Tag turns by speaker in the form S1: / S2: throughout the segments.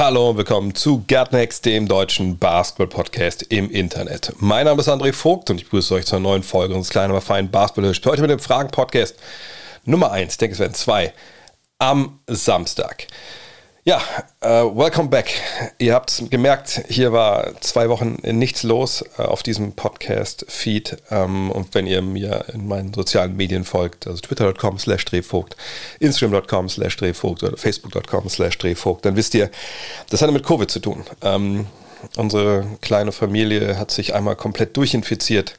S1: Hallo und willkommen zu Gerdnext, dem deutschen Basketball-Podcast im Internet. Mein Name ist André Vogt und ich begrüße euch zur neuen Folge unseres kleinen, aber feinen Basketball-Hörspiels. Heute mit dem Fragen-Podcast Nummer 1. Ich denke, es werden zwei. Am Samstag. Ja, äh, welcome back. Ihr habt gemerkt, hier war zwei Wochen nichts los äh, auf diesem Podcast-Feed. Ähm, und wenn ihr mir in meinen sozialen Medien folgt, also twitter.com slash drehvogt, instagram.com slash drehvogt oder facebook.com slash drehvogt, dann wisst ihr, das hatte mit Covid zu tun. Ähm, unsere kleine Familie hat sich einmal komplett durchinfiziert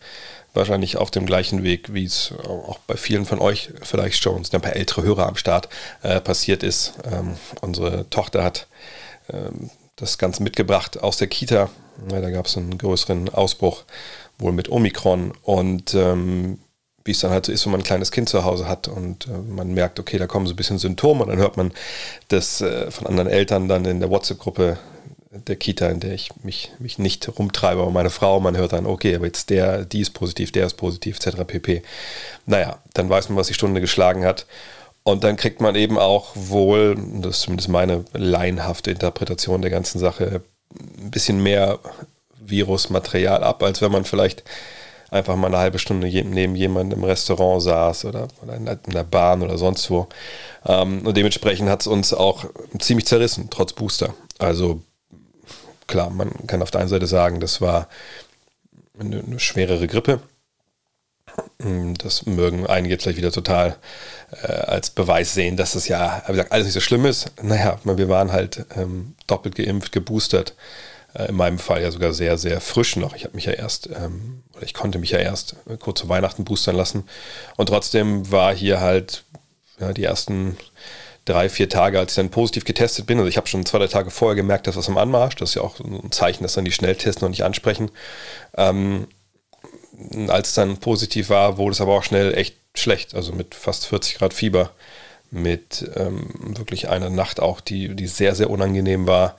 S1: wahrscheinlich auf dem gleichen Weg, wie es auch bei vielen von euch vielleicht schon, sind ein paar ältere Hörer am Start, äh, passiert ist. Ähm, unsere Tochter hat ähm, das Ganze mitgebracht aus der Kita. Ja, da gab es einen größeren Ausbruch, wohl mit Omikron. Und ähm, wie es dann halt so ist, wenn man ein kleines Kind zu Hause hat und äh, man merkt, okay, da kommen so ein bisschen Symptome und dann hört man das äh, von anderen Eltern dann in der WhatsApp-Gruppe der Kita, in der ich mich, mich nicht rumtreibe, aber meine Frau, man hört dann, okay, aber jetzt der, die ist positiv, der ist positiv, etc. pp. Naja, dann weiß man, was die Stunde geschlagen hat. Und dann kriegt man eben auch wohl, das ist zumindest meine laienhafte Interpretation der ganzen Sache, ein bisschen mehr Virusmaterial ab, als wenn man vielleicht einfach mal eine halbe Stunde neben jemandem im Restaurant saß oder, in der Bahn oder sonst wo. Ähm, und dementsprechend hat es uns auch ziemlich zerrissen, trotz Booster. Also klar, man kann auf der einen Seite sagen, das war eine, eine schwerere Grippe. Das mögen einige jetzt gleich wieder total äh, als Beweis sehen, dass das ja, wie gesagt, alles nicht so schlimm ist. Naja, wir waren halt ähm, doppelt geimpft, geboostert. Äh, in meinem Fall ja sogar sehr, sehr frisch noch. Ich habe mich ja erst, ähm, oder ich konnte mich ja erst äh, kurz zu Weihnachten boostern lassen. Und trotzdem war hier halt ja, die ersten drei, vier Tage, als ich dann positiv getestet bin. Also ich habe schon zwei, drei Tage vorher gemerkt, dass was am Anmarsch. Das ist ja auch ein Zeichen, dass dann die Schnelltests noch nicht ansprechen. Ähm, als es dann positiv war, wurde es aber auch schnell echt schlecht. Also mit fast 40 Grad Fieber. Mit ähm, wirklich einer Nacht auch, die, die sehr, sehr unangenehm war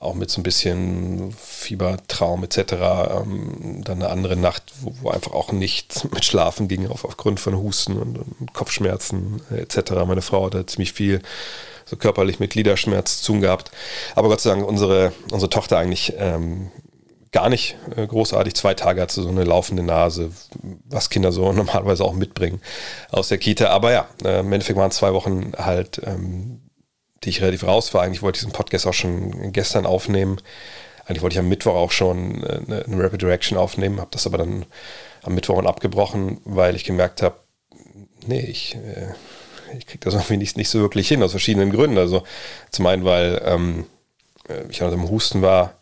S1: auch mit so ein bisschen Fiebertraum etc. Ähm, dann eine andere Nacht, wo, wo, einfach auch nichts mit Schlafen ging, auf, aufgrund von Husten und, und Kopfschmerzen etc. Meine Frau hatte ziemlich viel so körperlich mit Gliederschmerz zu tun gehabt. Aber Gott sei Dank unsere, unsere Tochter eigentlich ähm, gar nicht äh, großartig. Zwei Tage hat sie so eine laufende Nase, was Kinder so normalerweise auch mitbringen aus der Kita. Aber ja, äh, im Endeffekt waren zwei Wochen halt ähm, die ich relativ raus war. Eigentlich wollte ich diesen Podcast auch schon gestern aufnehmen. Eigentlich wollte ich am Mittwoch auch schon äh, eine, eine Rapid Direction aufnehmen, habe das aber dann am Mittwoch abgebrochen, weil ich gemerkt habe, nee, ich, äh, ich kriege das irgendwie nicht, nicht so wirklich hin, aus verschiedenen Gründen. Also zum einen, weil ähm, äh, ich an einem Husten war,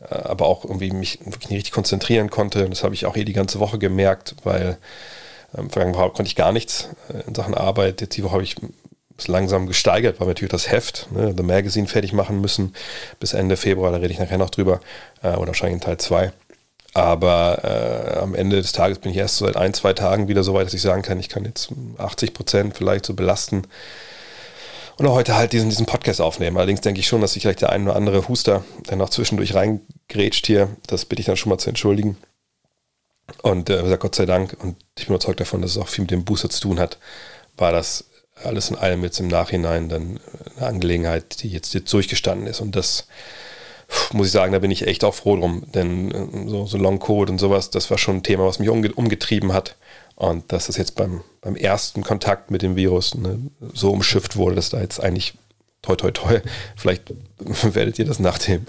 S1: aber auch irgendwie mich wirklich nicht richtig konzentrieren konnte. Das habe ich auch hier die ganze Woche gemerkt, weil ähm, vergangene Woche konnte ich gar nichts in Sachen Arbeit. Jetzt die Woche habe ich langsam gesteigert, weil wir natürlich das Heft, ne, The Magazine, fertig machen müssen bis Ende Februar. Da rede ich nachher noch drüber. Äh, oder wahrscheinlich in Teil 2. Aber äh, am Ende des Tages bin ich erst seit ein, zwei Tagen wieder so weit, dass ich sagen kann, ich kann jetzt 80 Prozent vielleicht so belasten. Und auch heute halt diesen, diesen Podcast aufnehmen. Allerdings denke ich schon, dass sich vielleicht der ein oder andere Huster dann noch zwischendurch reingrätscht hier. Das bitte ich dann schon mal zu entschuldigen. Und äh, Gott sei Dank, und ich bin überzeugt davon, dass es auch viel mit dem Booster zu tun hat, war das alles in allem jetzt im Nachhinein dann eine Angelegenheit, die jetzt, jetzt durchgestanden ist. Und das muss ich sagen, da bin ich echt auch froh drum. Denn äh, so, so Long Code und sowas, das war schon ein Thema, was mich umge umgetrieben hat. Und dass das jetzt beim, beim ersten Kontakt mit dem Virus ne, so umschifft wurde, dass da jetzt eigentlich toi toi toi, vielleicht werdet ihr das nach dem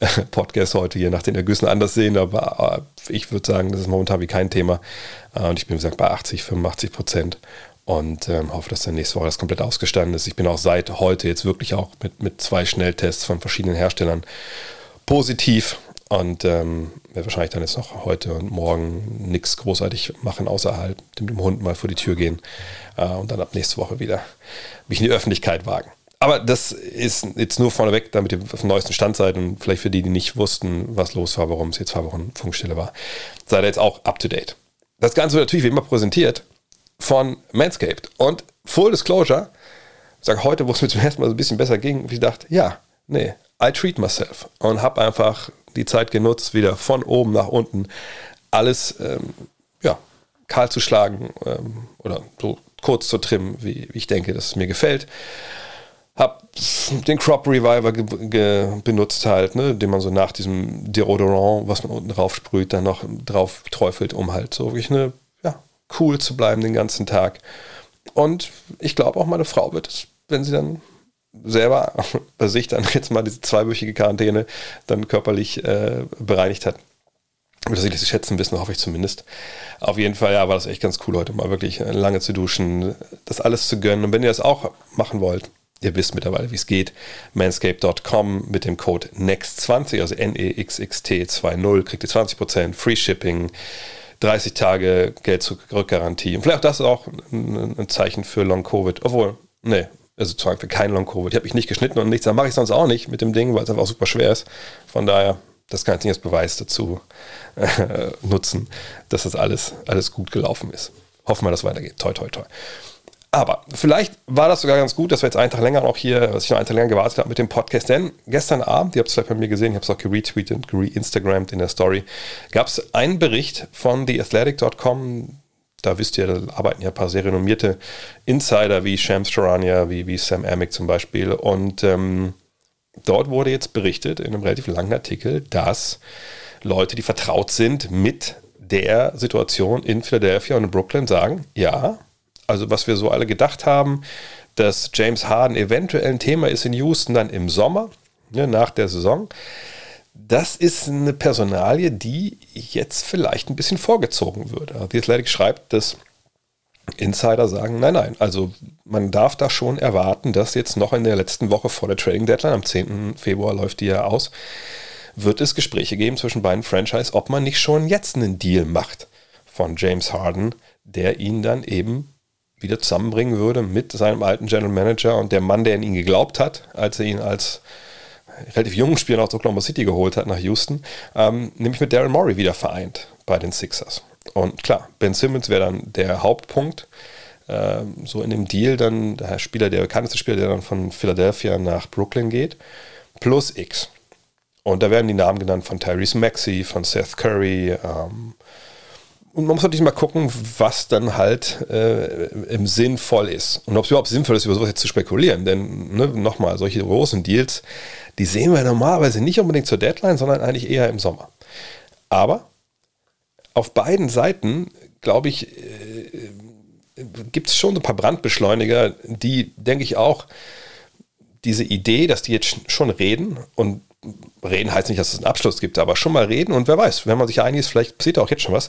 S1: äh, Podcast heute hier nach den Ergüssen anders sehen, aber äh, ich würde sagen, das ist momentan wie kein Thema. Und ich bin, wie gesagt, bei 80, 85 Prozent und ähm, hoffe, dass dann nächste Woche das komplett ausgestanden ist. Ich bin auch seit heute jetzt wirklich auch mit, mit zwei Schnelltests von verschiedenen Herstellern positiv und ähm, werde wahrscheinlich dann jetzt noch heute und morgen nichts großartig machen, außerhalb dem, dem Hund mal vor die Tür gehen äh, und dann ab nächste Woche wieder mich in die Öffentlichkeit wagen. Aber das ist jetzt nur vorneweg, damit ihr auf dem neuesten Stand seid und vielleicht für die, die nicht wussten, was los war, warum es jetzt zwei Wochen Funkstille war, seid ihr jetzt auch up to date. Das Ganze wird natürlich wie immer präsentiert von Manscaped. Und Full Disclosure, ich sage heute, wo es mir zum ersten Mal so ein bisschen besser ging, ich dachte, ja, nee, I treat myself und habe einfach die Zeit genutzt, wieder von oben nach unten alles ähm, ja, kahl zu schlagen ähm, oder so kurz zu trimmen, wie, wie ich denke, dass es mir gefällt. Hab den Crop Reviver benutzt halt, ne, den man so nach diesem Deodorant, was man unten drauf sprüht, dann noch drauf träufelt, um halt so wirklich eine, cool zu bleiben den ganzen Tag. Und ich glaube auch meine Frau wird es, wenn sie dann selber bei sich dann jetzt mal diese zweiwöchige Quarantäne dann körperlich äh, bereinigt hat, wird das zu schätzen wissen, hoffe ich zumindest. Auf jeden Fall, ja, war das echt ganz cool heute mal wirklich lange zu duschen, das alles zu gönnen. Und wenn ihr das auch machen wollt, Ihr wisst mittlerweile, wie es geht. Manscape.com mit dem Code NEXT20, also N-E-X-X-T-2-0, kriegt ihr 20% Free Shipping, 30 Tage Geld zurückgarantie. Und vielleicht das ist auch ein, Zeichen für Long Covid. Obwohl, nee, also zwar für kein Long Covid. Ich habe mich nicht geschnitten und nichts, dann mache ich sonst auch nicht mit dem Ding, weil es einfach super schwer ist. Von daher, das kann ich nicht als Beweis dazu äh, nutzen, dass das alles, alles gut gelaufen ist. Hoffen wir, dass es weitergeht. Toi, toi, toi. Aber vielleicht war das sogar ganz gut, dass wir jetzt einen Tag länger noch hier, dass ich noch einen Tag länger gewartet habe mit dem Podcast. Denn gestern Abend, ihr habt es vielleicht bei mir gesehen, ich habe es auch geretweetet, gereinstagrammt in der Story, gab es einen Bericht von TheAthletic.com. Da wisst ihr, da arbeiten ja ein paar sehr renommierte Insider wie Shams Charania, wie, wie Sam Amick zum Beispiel. Und ähm, dort wurde jetzt berichtet in einem relativ langen Artikel, dass Leute, die vertraut sind mit der Situation in Philadelphia und in Brooklyn, sagen, ja, also was wir so alle gedacht haben, dass James Harden eventuell ein Thema ist in Houston dann im Sommer, ne, nach der Saison. Das ist eine Personalie, die jetzt vielleicht ein bisschen vorgezogen würde. Die Athletic schreibt, dass Insider sagen, nein, nein, also man darf da schon erwarten, dass jetzt noch in der letzten Woche vor der Trading Deadline, am 10. Februar läuft die ja aus, wird es Gespräche geben zwischen beiden Franchise, ob man nicht schon jetzt einen Deal macht von James Harden, der ihn dann eben wieder zusammenbringen würde mit seinem alten General Manager und der Mann, der in ihn geglaubt hat, als er ihn als relativ jungen Spieler aus Oklahoma City geholt hat nach Houston, ähm, nämlich mit Darren Morey wieder vereint bei den Sixers. Und klar, Ben Simmons wäre dann der Hauptpunkt. Ähm, so in dem Deal dann der Spieler, der bekannteste Spieler, der dann von Philadelphia nach Brooklyn geht, plus X. Und da werden die Namen genannt von Tyrese Maxey, von Seth Curry, ähm, und man muss natürlich mal gucken, was dann halt äh, im sinnvoll ist. Und ob es überhaupt sinnvoll ist, über sowas jetzt zu spekulieren. Denn ne, nochmal, solche großen Deals, die sehen wir normalerweise nicht unbedingt zur Deadline, sondern eigentlich eher im Sommer. Aber auf beiden Seiten, glaube ich, äh, gibt es schon ein paar Brandbeschleuniger, die, denke ich, auch diese Idee, dass die jetzt schon reden und reden heißt nicht, dass es einen Abschluss gibt, aber schon mal reden und wer weiß, wenn man sich einig ist, vielleicht passiert auch jetzt schon was.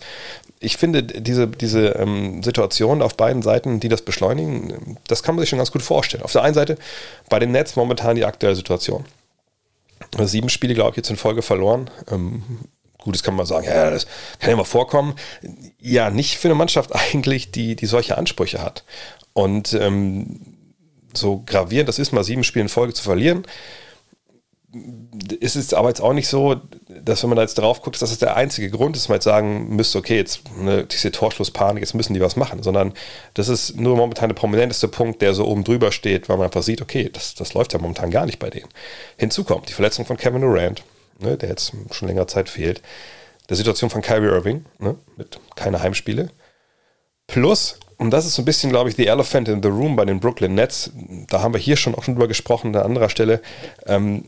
S1: Ich finde, diese, diese ähm, Situation auf beiden Seiten, die das beschleunigen, das kann man sich schon ganz gut vorstellen. Auf der einen Seite bei den Nets momentan die aktuelle Situation. Sieben Spiele, glaube ich, jetzt in Folge verloren. Ähm, gut, das kann man sagen, ja, das kann ja mal vorkommen. Ja, nicht für eine Mannschaft eigentlich, die, die solche Ansprüche hat. Und ähm, so gravierend das ist, mal sieben Spiele in Folge zu verlieren, ist es aber jetzt auch nicht so, dass wenn man da jetzt drauf guckt, dass das der einzige Grund ist, man jetzt sagen müsste, okay, jetzt ne, diese Torschlusspanik, jetzt müssen die was machen, sondern das ist nur momentan der prominenteste Punkt, der so oben drüber steht, weil man einfach sieht, okay, das, das läuft ja momentan gar nicht bei denen. Hinzu kommt die Verletzung von Kevin Durant, ne, der jetzt schon länger Zeit fehlt, der Situation von Kyrie Irving, ne, mit keine Heimspiele, plus und das ist so ein bisschen, glaube ich, the elephant in the room bei den Brooklyn Nets. Da haben wir hier schon auch schon drüber gesprochen, an anderer Stelle. Ähm,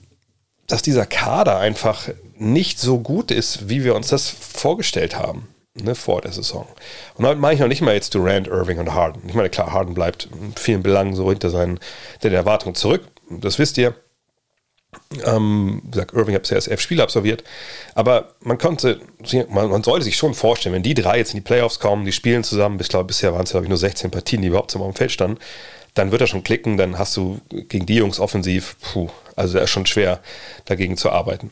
S1: dass dieser Kader einfach nicht so gut ist, wie wir uns das vorgestellt haben ne, vor der Saison. Und damit meine ich noch nicht mal jetzt Durant, Irving und Harden. Ich meine, klar, Harden bleibt in vielen Belangen so hinter seinen den Erwartungen zurück. Das wisst ihr. Ähm, wie gesagt, Irving hat bisher elf Spiele absolviert. Aber man konnte, man, man, sollte sich schon vorstellen, wenn die drei jetzt in die Playoffs kommen, die spielen zusammen, bis, glaub, bisher waren es, glaube ich, nur 16 Partien, die überhaupt zum Feld standen, dann wird er schon klicken, dann hast du gegen die Jungs offensiv, puh, also da ist schon schwer dagegen zu arbeiten.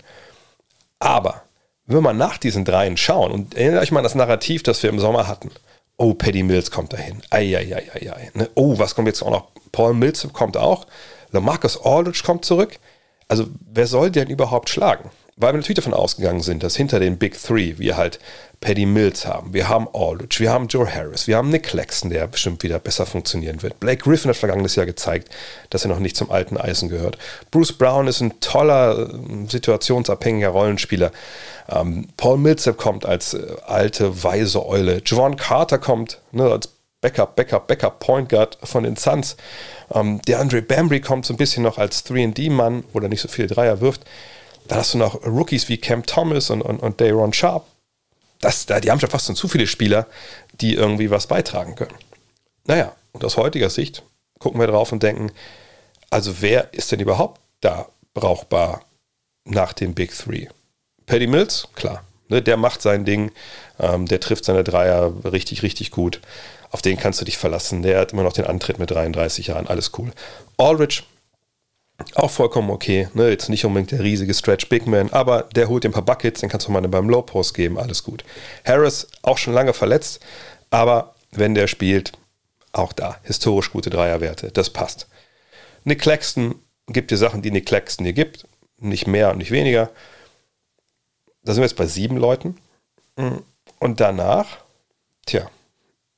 S1: Aber wenn wir nach diesen dreien schauen und erinnert euch mal an das Narrativ, das wir im Sommer hatten. Oh, Paddy Mills kommt dahin. Eieieiei. Ne? Oh, was kommt jetzt auch noch? Paul Mills kommt auch. Lamarcus Aldridge kommt zurück. Also, wer soll denn überhaupt schlagen? Weil wir natürlich davon ausgegangen sind, dass hinter den Big Three wir halt Paddy Mills haben, wir haben Aldridge, wir haben Joe Harris, wir haben Nick Claxton, der bestimmt wieder besser funktionieren wird. Blake Griffin hat vergangenes Jahr gezeigt, dass er noch nicht zum alten Eisen gehört. Bruce Brown ist ein toller, äh, situationsabhängiger Rollenspieler. Ähm, Paul Millsap kommt als äh, alte, weise Eule. Javon Carter kommt ne, als Backup, Backup, Backup Point Guard von den Suns. Ähm, der Andre Bambry kommt so ein bisschen noch als 3D-Mann, wo er nicht so viele Dreier wirft. Dann hast du noch Rookies wie Cam Thomas und, und, und Dayron Sharp, das, die haben schon fast schon zu viele Spieler, die irgendwie was beitragen können. Naja, und aus heutiger Sicht gucken wir drauf und denken, also wer ist denn überhaupt da brauchbar nach dem Big Three? Paddy Mills, klar, ne, der macht sein Ding, ähm, der trifft seine Dreier richtig, richtig gut. Auf den kannst du dich verlassen. Der hat immer noch den Antritt mit 33 Jahren, alles cool. Aldridge, auch vollkommen okay. Ne? Jetzt nicht unbedingt der riesige Stretch Big Man, aber der holt dir ein paar Buckets, den kannst du mal beim Low Post geben, alles gut. Harris auch schon lange verletzt, aber wenn der spielt, auch da historisch gute Dreierwerte, das passt. Nick Claxton gibt dir Sachen, die Nick Claxton dir gibt, nicht mehr und nicht weniger. Da sind wir jetzt bei sieben Leuten. Und danach, tja,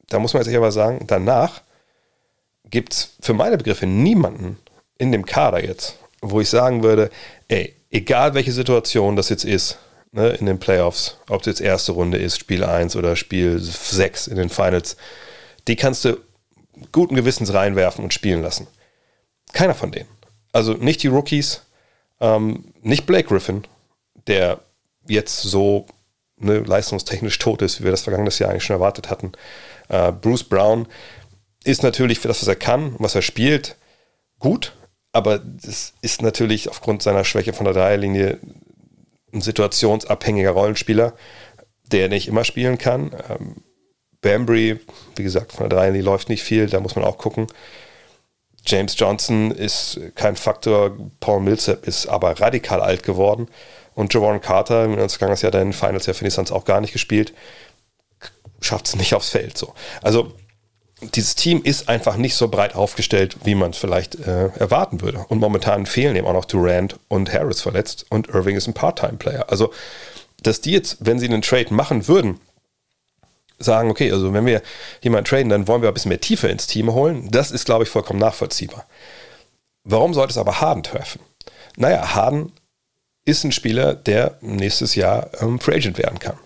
S1: da muss man jetzt aber sagen, danach gibt es für meine Begriffe niemanden, in dem Kader jetzt, wo ich sagen würde, ey, egal welche Situation das jetzt ist, ne, in den Playoffs, ob es jetzt erste Runde ist, Spiel 1 oder Spiel 6 in den Finals, die kannst du guten Gewissens reinwerfen und spielen lassen. Keiner von denen. Also nicht die Rookies, ähm, nicht Blake Griffin, der jetzt so ne, leistungstechnisch tot ist, wie wir das vergangenes Jahr eigentlich schon erwartet hatten. Äh, Bruce Brown ist natürlich für das, was er kann, was er spielt, gut, aber das ist natürlich aufgrund seiner Schwäche von der Dreierlinie ein situationsabhängiger Rollenspieler, der nicht immer spielen kann. Ähm, Bambry, wie gesagt, von der Dreierlinie läuft nicht viel, da muss man auch gucken. James Johnson ist kein Faktor, Paul Millsap ist aber radikal alt geworden. Und Javon Carter, in uns vergangenes Jahr den Finals ja für die Suns auch gar nicht gespielt, schafft es nicht aufs Feld. So. Also dieses Team ist einfach nicht so breit aufgestellt, wie man es vielleicht äh, erwarten würde. Und momentan fehlen eben auch noch Durant und Harris verletzt und Irving ist ein Part-Time-Player. Also, dass die jetzt, wenn sie einen Trade machen würden, sagen, okay, also wenn wir jemanden traden, dann wollen wir ein bisschen mehr Tiefe ins Team holen, das ist, glaube ich, vollkommen nachvollziehbar. Warum sollte es aber Harden treffen? Naja, Harden ist ein Spieler, der nächstes Jahr ähm, Free Agent werden kann.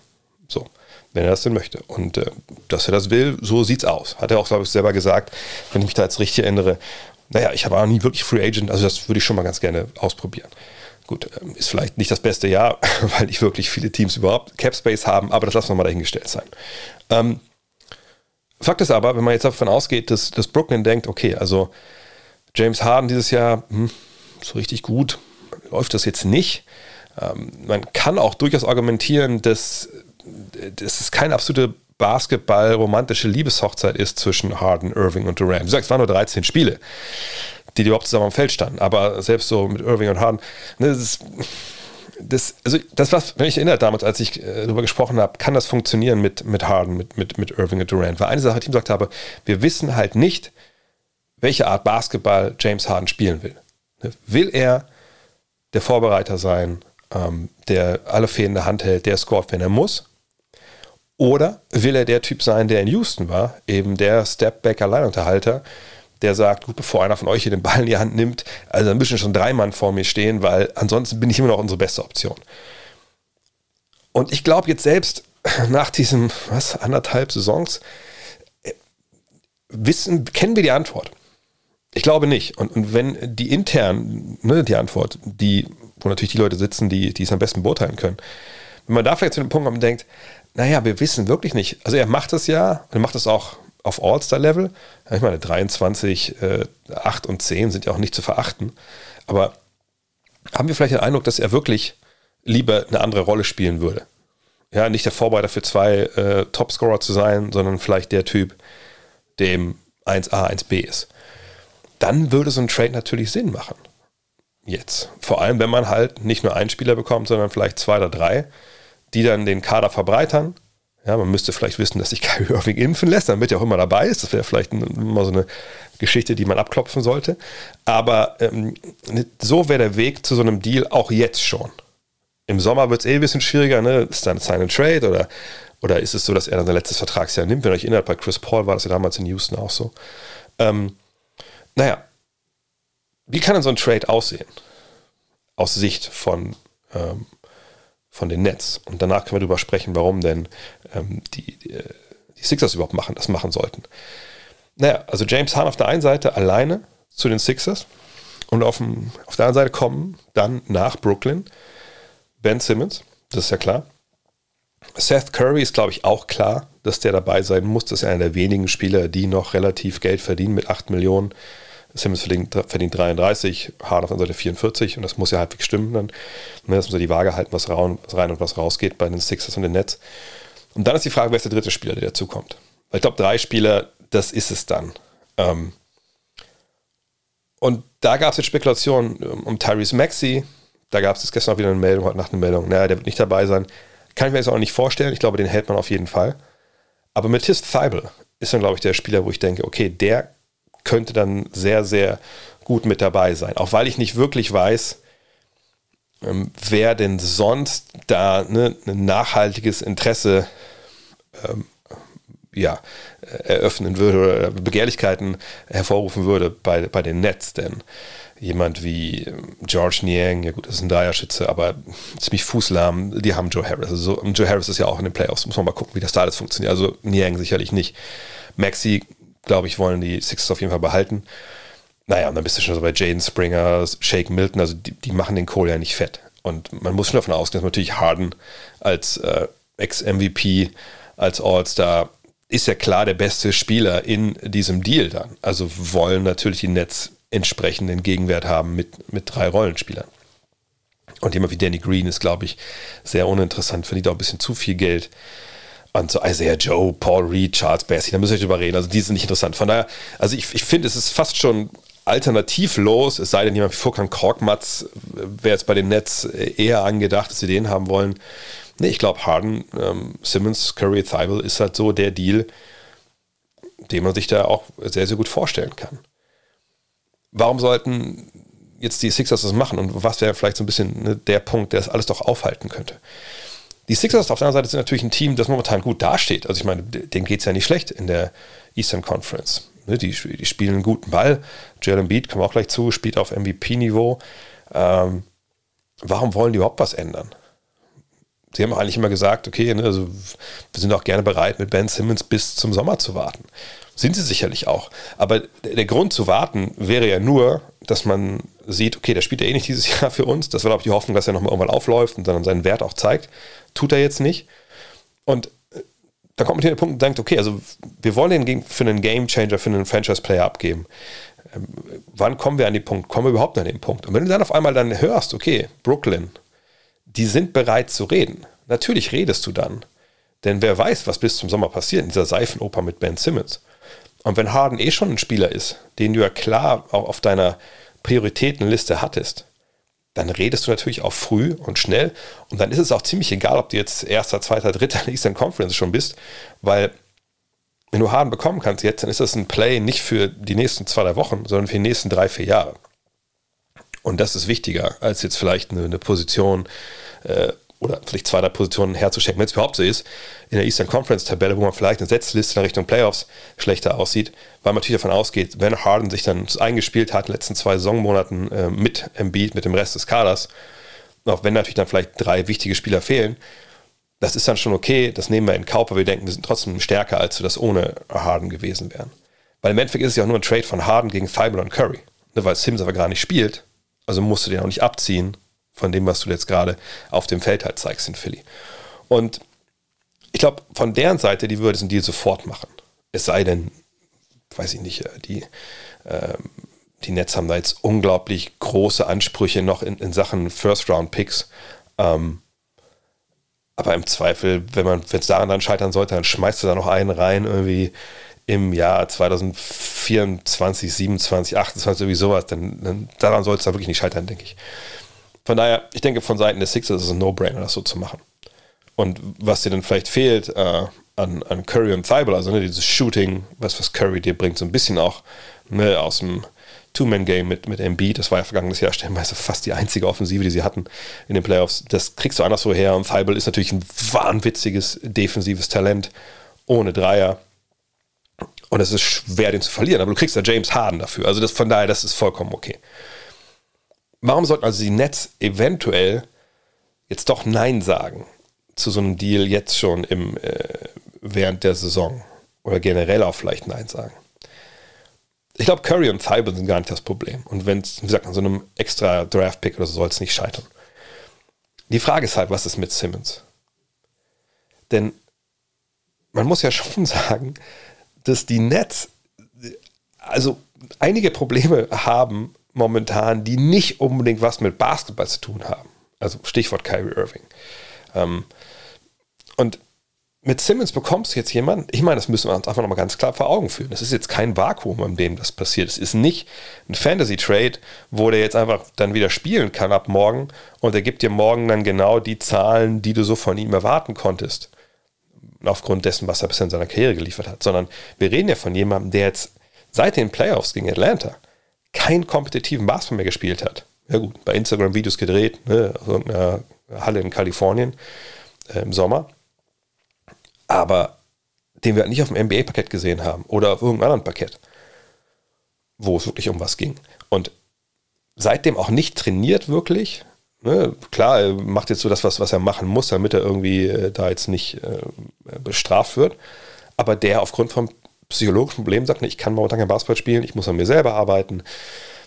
S1: So wenn er das denn möchte. Und äh, dass er das will, so sieht's aus. Hat er auch, glaube ich, selber gesagt, wenn ich mich da jetzt richtig erinnere. Naja, ich habe auch nie wirklich Free Agent, also das würde ich schon mal ganz gerne ausprobieren. Gut, ähm, ist vielleicht nicht das beste Jahr, weil nicht wirklich viele Teams überhaupt Cap Space haben, aber das lassen wir mal dahingestellt sein. Ähm, Fakt ist aber, wenn man jetzt davon ausgeht, dass, dass Brooklyn denkt, okay, also James Harden dieses Jahr, hm, so richtig gut läuft das jetzt nicht. Ähm, man kann auch durchaus argumentieren, dass dass es keine absolute Basketball-romantische Liebeshochzeit ist zwischen Harden, Irving und Durant. Du sagst, es waren nur 13 Spiele, die, überhaupt zusammen am Feld standen. Aber selbst so mit Irving und Harden, ne, das ist, das, also das was, wenn ich erinnere damals, als ich äh, darüber gesprochen habe, kann das funktionieren mit, mit Harden, mit, mit, mit Irving und Durant. Weil eine Sache, die ich gesagt habe, wir wissen halt nicht, welche Art Basketball James Harden spielen will. Ne, will er der Vorbereiter sein, ähm, der alle Fäden in der Hand hält, der scoret, wenn er muss? Oder will er der Typ sein, der in Houston war, eben der Stepback-Alleinunterhalter, der sagt, gut, bevor einer von euch hier den Ball in die Hand nimmt, also dann müssen schon drei Mann vor mir stehen, weil ansonsten bin ich immer noch unsere beste Option. Und ich glaube jetzt selbst nach diesen, was, anderthalb Saisons, äh, wissen, kennen wir die Antwort. Ich glaube nicht. Und, und wenn die intern, ne, die Antwort, die, wo natürlich die Leute sitzen, die, die es am besten beurteilen können, wenn man da vielleicht zu dem Punkt kommt und denkt, naja, wir wissen wirklich nicht. Also er macht es ja, er macht es auch auf All-Star-Level. Ich meine, 23, äh, 8 und 10 sind ja auch nicht zu verachten. Aber haben wir vielleicht den Eindruck, dass er wirklich lieber eine andere Rolle spielen würde? Ja, nicht der Vorbereiter für zwei äh, Topscorer zu sein, sondern vielleicht der Typ, dem 1A, 1B ist. Dann würde so ein Trade natürlich Sinn machen. Jetzt. Vor allem, wenn man halt nicht nur einen Spieler bekommt, sondern vielleicht zwei oder drei die dann den Kader verbreitern, Ja, man müsste vielleicht wissen, dass sich Kyrie Irving impfen lässt, damit er auch immer dabei ist. Das wäre vielleicht immer so eine Geschichte, die man abklopfen sollte. Aber ähm, so wäre der Weg zu so einem Deal auch jetzt schon. Im Sommer wird es eh ein bisschen schwieriger, ne? Ist dann Sign and Trade oder, oder ist es so, dass er dann sein letztes Vertragsjahr nimmt? Wenn ihr euch erinnert, bei Chris Paul war das ja damals in Houston auch so. Ähm, naja, wie kann denn so ein Trade aussehen? Aus Sicht von ähm, von den Nets. Und danach können wir darüber sprechen, warum denn ähm, die, die, die, Sixers überhaupt machen, das machen sollten. Naja, also James Hahn auf der einen Seite alleine zu den Sixers und auf, dem, auf der anderen Seite kommen dann nach Brooklyn Ben Simmons, das ist ja klar. Seth Curry ist, glaube ich, auch klar, dass der dabei sein muss. Das ist einer der wenigen Spieler, die noch relativ Geld verdienen mit 8 Millionen. Simmons verdient, verdient 33, Harden auf der Seite 44 und das muss ja halbwegs stimmen dann. Ne, das muss ja die Waage halten, was rein, und was rausgeht bei den Sixers und den Nets. Und dann ist die Frage, wer ist der dritte Spieler, der dazukommt? Ich glaube, drei Spieler, das ist es dann. Ähm und da gab es jetzt Spekulationen um Tyrese Maxey. Da gab es gestern auch wieder eine Meldung, heute Nacht eine Meldung. Naja, der wird nicht dabei sein. Kann ich mir jetzt auch nicht vorstellen. Ich glaube, den hält man auf jeden Fall. Aber Matisse Thibel ist dann, glaube ich, der Spieler, wo ich denke, okay, der könnte dann sehr, sehr gut mit dabei sein. Auch weil ich nicht wirklich weiß, ähm, wer denn sonst da ne, ein nachhaltiges Interesse ähm, ja, eröffnen würde oder Begehrlichkeiten hervorrufen würde bei, bei den Nets. Denn jemand wie ähm, George Niang, ja gut, das ist ein Dreierschütze, aber ziemlich fußlahm, die haben Joe Harris. Also Joe Harris ist ja auch in den Playoffs, muss man mal gucken, wie das da alles funktioniert. Also Niang sicherlich nicht. Maxi glaube ich, wollen die Sixers auf jeden Fall behalten. Naja, und dann bist du schon so bei Jaden Springer, Shake Milton, also die, die machen den Kohl ja nicht fett. Und man muss schon davon ausgehen, dass natürlich Harden als äh, Ex-MVP, als All-Star, ist ja klar der beste Spieler in diesem Deal dann. Also wollen natürlich die Nets entsprechenden Gegenwert haben mit, mit drei Rollenspielern. Und jemand wie Danny Green ist, glaube ich, sehr uninteressant, verdient auch ein bisschen zu viel Geld. Und so Isaiah Joe, Paul Reed, Charles Bassey, da müssen wir nicht drüber reden. Also die sind nicht interessant. Von daher, also ich, ich finde, es ist fast schon alternativlos, es sei denn, jemand wie Furkan Korkmaz wäre jetzt bei den Nets eher angedacht, dass sie den haben wollen. Nee, ich glaube, Harden, ähm, Simmons, Curry, Thibault ist halt so der Deal, den man sich da auch sehr, sehr gut vorstellen kann. Warum sollten jetzt die Sixers das machen und was wäre vielleicht so ein bisschen ne, der Punkt, der das alles doch aufhalten könnte? Die Sixers auf der anderen Seite sind natürlich ein Team, das momentan gut dasteht. Also ich meine, denen geht es ja nicht schlecht in der Eastern Conference. Ne, die, die, spielen einen guten Ball. Jalen Beat, kommen auch gleich zu, spielt auf MVP-Niveau. Ähm, warum wollen die überhaupt was ändern? Sie haben eigentlich immer gesagt, okay, ne, also wir sind auch gerne bereit, mit Ben Simmons bis zum Sommer zu warten. Sind sie sicherlich auch. Aber der Grund zu warten wäre ja nur, dass man sieht, okay, der spielt ja eh nicht dieses Jahr für uns. Das war, glaube ich, die Hoffnung, dass er nochmal irgendwann aufläuft und dann seinen Wert auch zeigt. Tut er jetzt nicht. Und äh, da kommt man hier der Punkt und denkt, okay, also wir wollen den für einen Game Changer, für einen Franchise-Player abgeben. Ähm, wann kommen wir an den Punkt? Kommen wir überhaupt an den Punkt? Und wenn du dann auf einmal dann hörst, okay, Brooklyn, die sind bereit zu reden. Natürlich redest du dann. Denn wer weiß, was bis zum Sommer passiert in dieser Seifenoper mit Ben Simmons. Und wenn Harden eh schon ein Spieler ist, den du ja klar auch auf deiner Prioritätenliste hattest, dann redest du natürlich auch früh und schnell. Und dann ist es auch ziemlich egal, ob du jetzt erster, zweiter, dritter in Eastern Conference schon bist, weil wenn du Harden bekommen kannst jetzt, dann ist das ein Play nicht für die nächsten zwei, drei Wochen, sondern für die nächsten drei, vier Jahre. Und das ist wichtiger als jetzt vielleicht eine, eine Position äh, oder vielleicht zwei, drei Positionen herzuschenken, wenn es überhaupt so ist, in der Eastern Conference Tabelle, wo man vielleicht eine Setzliste in Richtung Playoffs schlechter aussieht, weil man natürlich davon ausgeht, wenn Harden sich dann eingespielt hat in den letzten zwei Saisonmonaten äh, mit Embiid, mit dem Rest des Kaders, auch wenn natürlich dann vielleicht drei wichtige Spieler fehlen, das ist dann schon okay, das nehmen wir in Kauf, aber wir denken, wir sind trotzdem stärker, als wir das ohne Harden gewesen wären. Weil im Endeffekt ist es ja auch nur ein Trade von Harden gegen Thibault und Curry. Ne, weil Sims aber gar nicht spielt, also musst du den auch nicht abziehen von dem, was du jetzt gerade auf dem Feld halt zeigst in Philly. Und ich glaube, von deren Seite, die würde diesen Deal sofort machen. Es sei denn, weiß ich nicht, äh, die, äh, die Nets haben da jetzt unglaublich große Ansprüche noch in, in Sachen First-Round-Picks. Ähm, aber im Zweifel, wenn man, es daran dann scheitern sollte, dann schmeißt du da noch einen rein, irgendwie im Jahr 2024, 27, 28, irgendwie sowas, dann, dann daran soll es da wirklich nicht scheitern, denke ich. Von daher, ich denke, von Seiten des Sixers ist es ein No-Brainer, das so zu machen. Und was dir dann vielleicht fehlt äh, an, an Curry und Thibault, also ne, dieses Shooting, was, was Curry dir bringt, so ein bisschen auch ne, aus dem Two-Man-Game mit, mit Embiid, das war ja vergangenes Jahr stellenweise fast die einzige Offensive, die sie hatten in den Playoffs. Das kriegst du anders so her und Thibault ist natürlich ein wahnwitziges defensives Talent ohne Dreier. Und es ist schwer, den zu verlieren, aber du kriegst ja James Harden dafür. Also das, von daher, das ist vollkommen okay. Warum sollten also die Nets eventuell jetzt doch Nein sagen zu so einem Deal jetzt schon im, äh, während der Saison? Oder generell auch vielleicht Nein sagen? Ich glaube, Curry und Thibault sind gar nicht das Problem. Und wenn es, wie gesagt, an so einem extra Draft-Pick oder so soll es nicht scheitern. Die Frage ist halt, was ist mit Simmons? Denn man muss ja schon sagen, dass die Nets also einige Probleme haben momentan, die nicht unbedingt was mit Basketball zu tun haben. Also Stichwort Kyrie Irving. Ähm, und mit Simmons bekommst du jetzt jemanden, ich meine, das müssen wir uns einfach nochmal ganz klar vor Augen führen. Das ist jetzt kein Vakuum, in dem das passiert. Es ist nicht ein Fantasy-Trade, wo der jetzt einfach dann wieder spielen kann ab morgen und er gibt dir morgen dann genau die Zahlen, die du so von ihm erwarten konntest aufgrund dessen, was er bisher in seiner Karriere geliefert hat, sondern wir reden ja von jemandem, der jetzt seit den Playoffs gegen Atlanta keinen kompetitiven Basketball mehr gespielt hat. Ja gut, bei Instagram Videos gedreht, ne, aus irgendeiner Halle in Kalifornien äh, im Sommer, aber den wir nicht auf dem NBA-Parkett gesehen haben oder auf irgendeinem anderen Parkett, wo es wirklich um was ging. Und seitdem auch nicht trainiert wirklich, Ne, klar, er macht jetzt so das, was, was er machen muss, damit er irgendwie äh, da jetzt nicht äh, bestraft wird. Aber der aufgrund von psychologischen Problemen sagt, ne, ich kann momentan kein Basketball spielen, ich muss an mir selber arbeiten.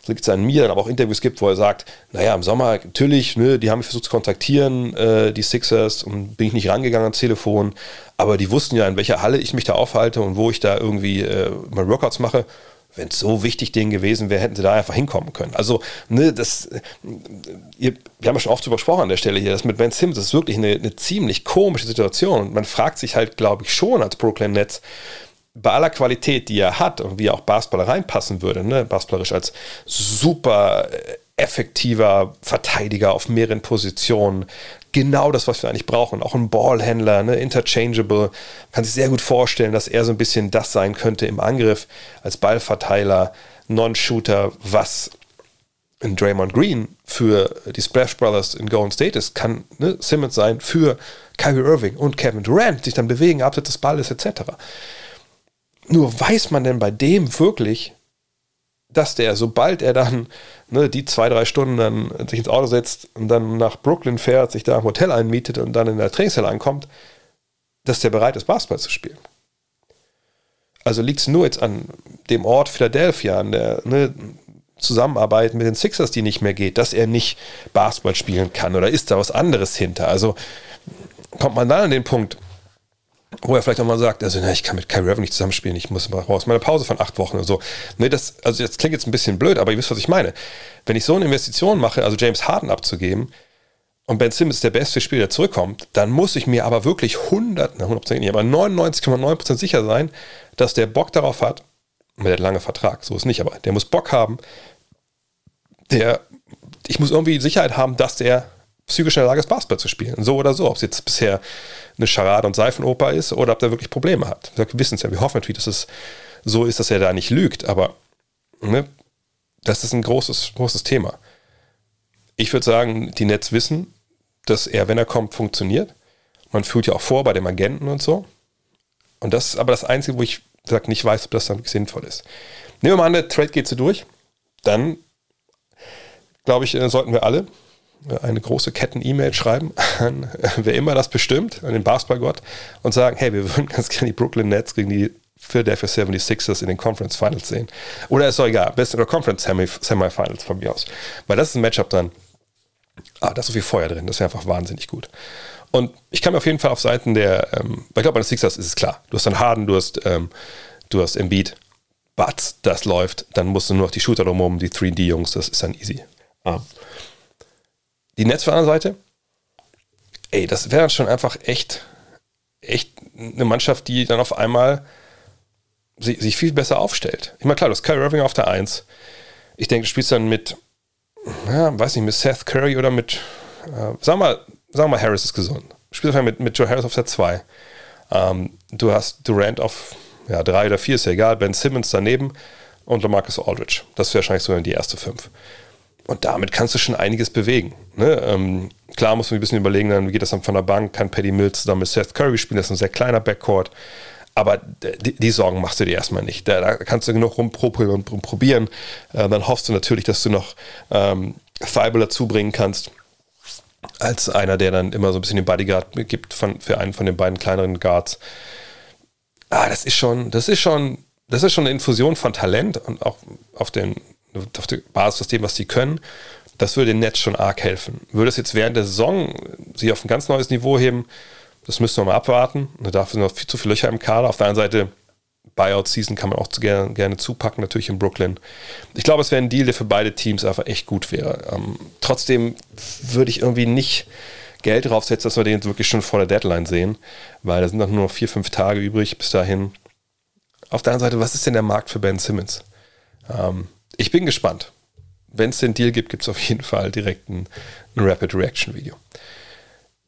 S1: So liegt es an mir, dann aber auch Interviews gibt, wo er sagt, naja, im Sommer natürlich, ne, die haben mich versucht zu kontaktieren, äh, die Sixers, und bin ich nicht rangegangen ans Telefon, aber die wussten ja, in welcher Halle ich mich da aufhalte und wo ich da irgendwie äh, meine Workouts mache wenn es so wichtig denen gewesen wäre, hätten sie da einfach hinkommen können. Also, ne, das, ihr, wir haben ja schon oft drüber gesprochen an der Stelle hier, das mit Ben Simmons ist wirklich eine, eine ziemlich komische Situation. Und man fragt sich halt, glaube ich, schon als Brooklyn Nets, bei aller Qualität, die er hat und wie er auch Basketballer reinpassen würde, ne, basketballerisch als super effektiver Verteidiger auf mehreren Positionen, genau das, was wir eigentlich brauchen. Auch ein Ballhändler, ne, interchangeable. Kann sich sehr gut vorstellen, dass er so ein bisschen das sein könnte im Angriff als Ballverteiler, Non-Shooter, was in Draymond Green für die Splash Brothers in Golden State ist, kann ne, Simmons sein für Kyrie Irving und Kevin Durant, sich dann bewegen, abseits des Balles etc. Nur weiß man denn bei dem wirklich, dass der, sobald er dann ne, die zwei, drei Stunden dann sich ins Auto setzt und dann nach Brooklyn fährt, sich da im Hotel einmietet und dann in der Trainingshalle ankommt, dass der bereit ist, Basketball zu spielen. Also liegt es nur jetzt an dem Ort Philadelphia, an der ne, Zusammenarbeit mit den Sixers, die nicht mehr geht, dass er nicht Basketball spielen kann oder ist da was anderes hinter? Also kommt man dann an den Punkt, wo er vielleicht auch mal sagt, also na, ich kann mit Kyrie Irving nicht zusammenspielen, ich muss mal raus, meine Pause von acht Wochen oder so. Nee, das, also das klingt jetzt ein bisschen blöd, aber ihr wisst, was ich meine. Wenn ich so eine Investition mache, also James Harden abzugeben und Ben Simmons der beste Spieler, der zurückkommt, dann muss ich mir aber wirklich 100, 100% nicht, aber 99,9% sicher sein, dass der Bock darauf hat, der lange Vertrag, so ist nicht, aber der muss Bock haben, der, ich muss irgendwie Sicherheit haben, dass der psychisch in der Lage ist, Basketball zu spielen. So oder so. Ob es jetzt bisher eine Charade- und Seifenoper ist oder ob er wirklich Probleme hat. Wir wissen es ja, wir hoffen natürlich, dass es so ist, dass er da nicht lügt, aber ne, das ist ein großes, großes Thema. Ich würde sagen, die Nets wissen, dass er, wenn er kommt, funktioniert. Man fühlt ja auch vor bei dem Agenten und so. Und das ist aber das Einzige, wo ich sag, nicht weiß, ob das dann sinnvoll ist. Nehmen wir mal an, der Trade geht so durch. Dann, glaube ich, äh, sollten wir alle eine große Ketten-E-Mail schreiben an wer immer das bestimmt, an den Basketballgott und sagen, hey, wir würden ganz gerne die Brooklyn Nets gegen die Philadelphia 76ers in den Conference Finals sehen. Oder ist doch egal, best in der Conference Semifinals von mir aus. Weil das ist ein Matchup dann, ah, da ist so viel Feuer drin, das ist einfach wahnsinnig gut. Und ich kann mir auf jeden Fall auf Seiten der, ähm, ich glaube, bei den Sixers ist es klar. Du hast dann Harden, du hast, ähm, du hast Embiid, but das läuft, dann musst du nur noch die Shooter drumherum, die 3D-Jungs, das ist dann easy. Ah. Die Netz von der anderen Seite, ey, das wäre schon einfach echt, echt eine Mannschaft, die dann auf einmal sich, sich viel besser aufstellt. Ich meine, klar, du hast Kyrie Irving auf der 1. Ich denke, du spielst dann mit, ja, weiß nicht, mit Seth Curry oder mit, äh, sag mal, sag mal, Harris ist gesund. spielst einfach mit, mit Joe Harris auf der 2. Ähm, du hast Durant auf ja, 3 oder 4, ist ja egal, Ben Simmons daneben und Lamarcus Aldridge. Das wäre wahrscheinlich sogar die erste 5. Und damit kannst du schon einiges bewegen. Ne? Ähm, klar muss man ein bisschen überlegen, dann, wie geht das dann von der Bank? Kann Paddy Mills zusammen mit Seth Curry spielen? Das ist ein sehr kleiner Backcourt. Aber die, die Sorgen machst du dir erstmal nicht. Da, da kannst du genug rumprobieren und rumprobieren. Äh, dann hoffst du natürlich, dass du noch ähm, dazu bringen kannst. Als einer, der dann immer so ein bisschen den Bodyguard gibt von, für einen von den beiden kleineren Guards. Ah, das ist schon, das ist schon, das ist schon eine Infusion von Talent und auch auf, den, auf der Basis aus dem, was die können. Das würde den Netz schon arg helfen. Würde es jetzt während der Saison sie auf ein ganz neues Niveau heben, das müssen wir mal abwarten. Da sind noch viel zu viele Löcher im Kader. Auf der anderen Seite, Buyout-Season kann man auch gerne, gerne zupacken, natürlich in Brooklyn. Ich glaube, es wäre ein Deal, der für beide Teams einfach echt gut wäre. Ähm, trotzdem würde ich irgendwie nicht Geld draufsetzen, dass wir den jetzt wirklich schon vor der Deadline sehen, weil da sind noch nur noch vier, fünf Tage übrig bis dahin. Auf der anderen Seite, was ist denn der Markt für Ben Simmons? Ähm, ich bin gespannt. Wenn es den Deal gibt, gibt es auf jeden Fall direkt ein, ein Rapid Reaction Video.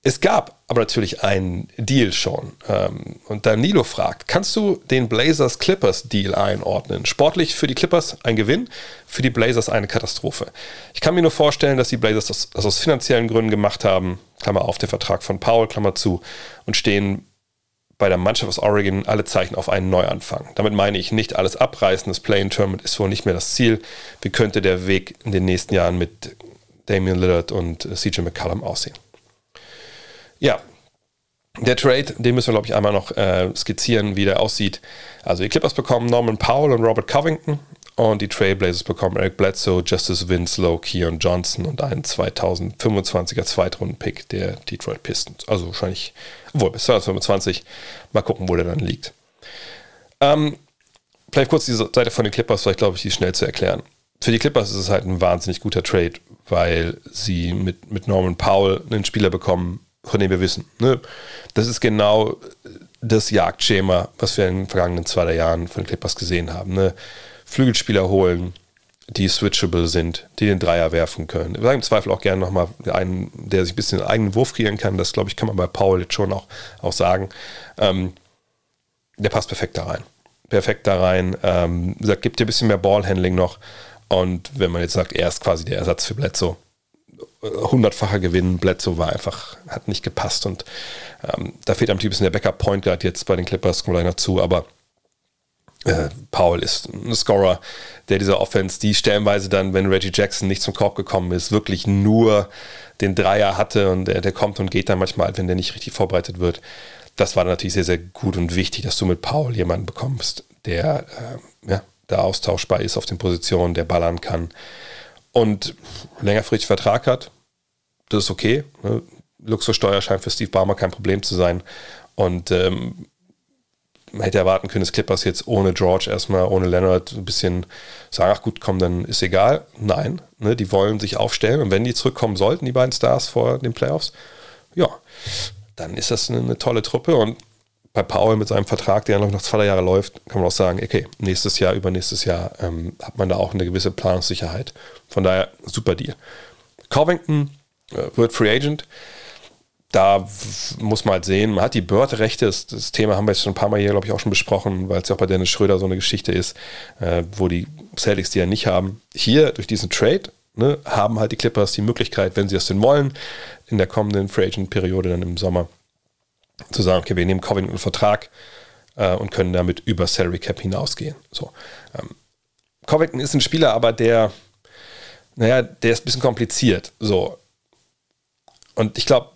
S1: Es gab aber natürlich einen Deal schon. Ähm, und Danilo fragt, kannst du den Blazers Clippers Deal einordnen? Sportlich für die Clippers ein Gewinn, für die Blazers eine Katastrophe. Ich kann mir nur vorstellen, dass die Blazers das, das aus finanziellen Gründen gemacht haben, Klammer auf, der Vertrag von Paul, Klammer zu, und stehen bei der Mannschaft aus Oregon alle Zeichen auf einen Neuanfang. Damit meine ich nicht alles abreißen, das Play-in-Tournament ist wohl nicht mehr das Ziel. Wie könnte der Weg in den nächsten Jahren mit Damian Lillard und CJ McCallum aussehen? Ja, der Trade, den müssen wir, glaube ich, einmal noch äh, skizzieren, wie der aussieht. Also die Clippers bekommen Norman Powell und Robert Covington und die Trailblazers bekommen Eric Bledsoe, Justice Winslow, Keon Johnson und einen 2025er Zweitrunden-Pick der Detroit Pistons. Also wahrscheinlich, obwohl bis 2025, mal gucken, wo der dann liegt. Ähm, vielleicht kurz die Seite von den Clippers, vielleicht glaube ich, die schnell zu erklären. Für die Clippers ist es halt ein wahnsinnig guter Trade, weil sie mit, mit Norman Powell einen Spieler bekommen, von dem wir wissen. Ne? Das ist genau das Jagdschema, was wir in den vergangenen zwei, drei Jahren von den Clippers gesehen haben. Ne? Flügelspieler holen, die switchable sind, die den Dreier werfen können. Wir sagen im Zweifel auch gerne nochmal einen, der sich ein bisschen einen eigenen Wurf kreieren kann. Das, glaube ich, kann man bei Paul jetzt schon auch, auch sagen. Ähm, der passt perfekt da rein. Perfekt da rein. Ähm, sagt, gibt dir ein bisschen mehr Ballhandling noch. Und wenn man jetzt sagt, er ist quasi der Ersatz für Bledsoe, hundertfacher Gewinn. Bledsoe war einfach, hat nicht gepasst und ähm, da fehlt einem ein bisschen der Backup-Point Guard jetzt bei den Clippers, kommt gleich noch zu, aber äh, Paul ist ein Scorer, der dieser Offense, die stellenweise dann, wenn Reggie Jackson nicht zum Korb gekommen ist, wirklich nur den Dreier hatte und der, der kommt und geht dann manchmal, wenn der nicht richtig vorbereitet wird. Das war natürlich sehr, sehr gut und wichtig, dass du mit Paul jemanden bekommst, der äh, ja, da austauschbar ist auf den Positionen, der ballern kann und längerfristig Vertrag hat das ist okay. Ne? Luxussteuer scheint für Steve Barmer kein Problem zu sein. Und ähm, man hätte erwarten können, dass Clippers jetzt ohne George erstmal, ohne Leonard ein bisschen sagen, ach gut, komm, dann ist egal. Nein, ne, die wollen sich aufstellen und wenn die zurückkommen sollten, die beiden Stars vor den Playoffs, ja, dann ist das eine, eine tolle Truppe und bei Paul mit seinem Vertrag, der noch nach zwei Jahre läuft, kann man auch sagen, okay, nächstes Jahr, übernächstes Jahr ähm, hat man da auch eine gewisse Planungssicherheit. Von daher, super Deal. Covington äh, wird Free Agent. Da muss man halt sehen, man hat die Bird-Rechte, das, das, Thema haben wir jetzt schon ein paar Mal hier, glaube ich, auch schon besprochen, weil es ja auch bei Dennis Schröder so eine Geschichte ist, äh, wo die Celtics die ja nicht haben. Hier, durch diesen Trade, ne, haben halt die Clippers die Möglichkeit, wenn sie das denn wollen, in der kommenden Free Agent-Periode dann im Sommer zu sagen, okay, wir nehmen Covington einen Vertrag äh, und können damit über Salary Cap hinausgehen. So. Ähm, Covington ist ein Spieler, aber der, naja, der ist ein bisschen kompliziert. So, und ich glaube,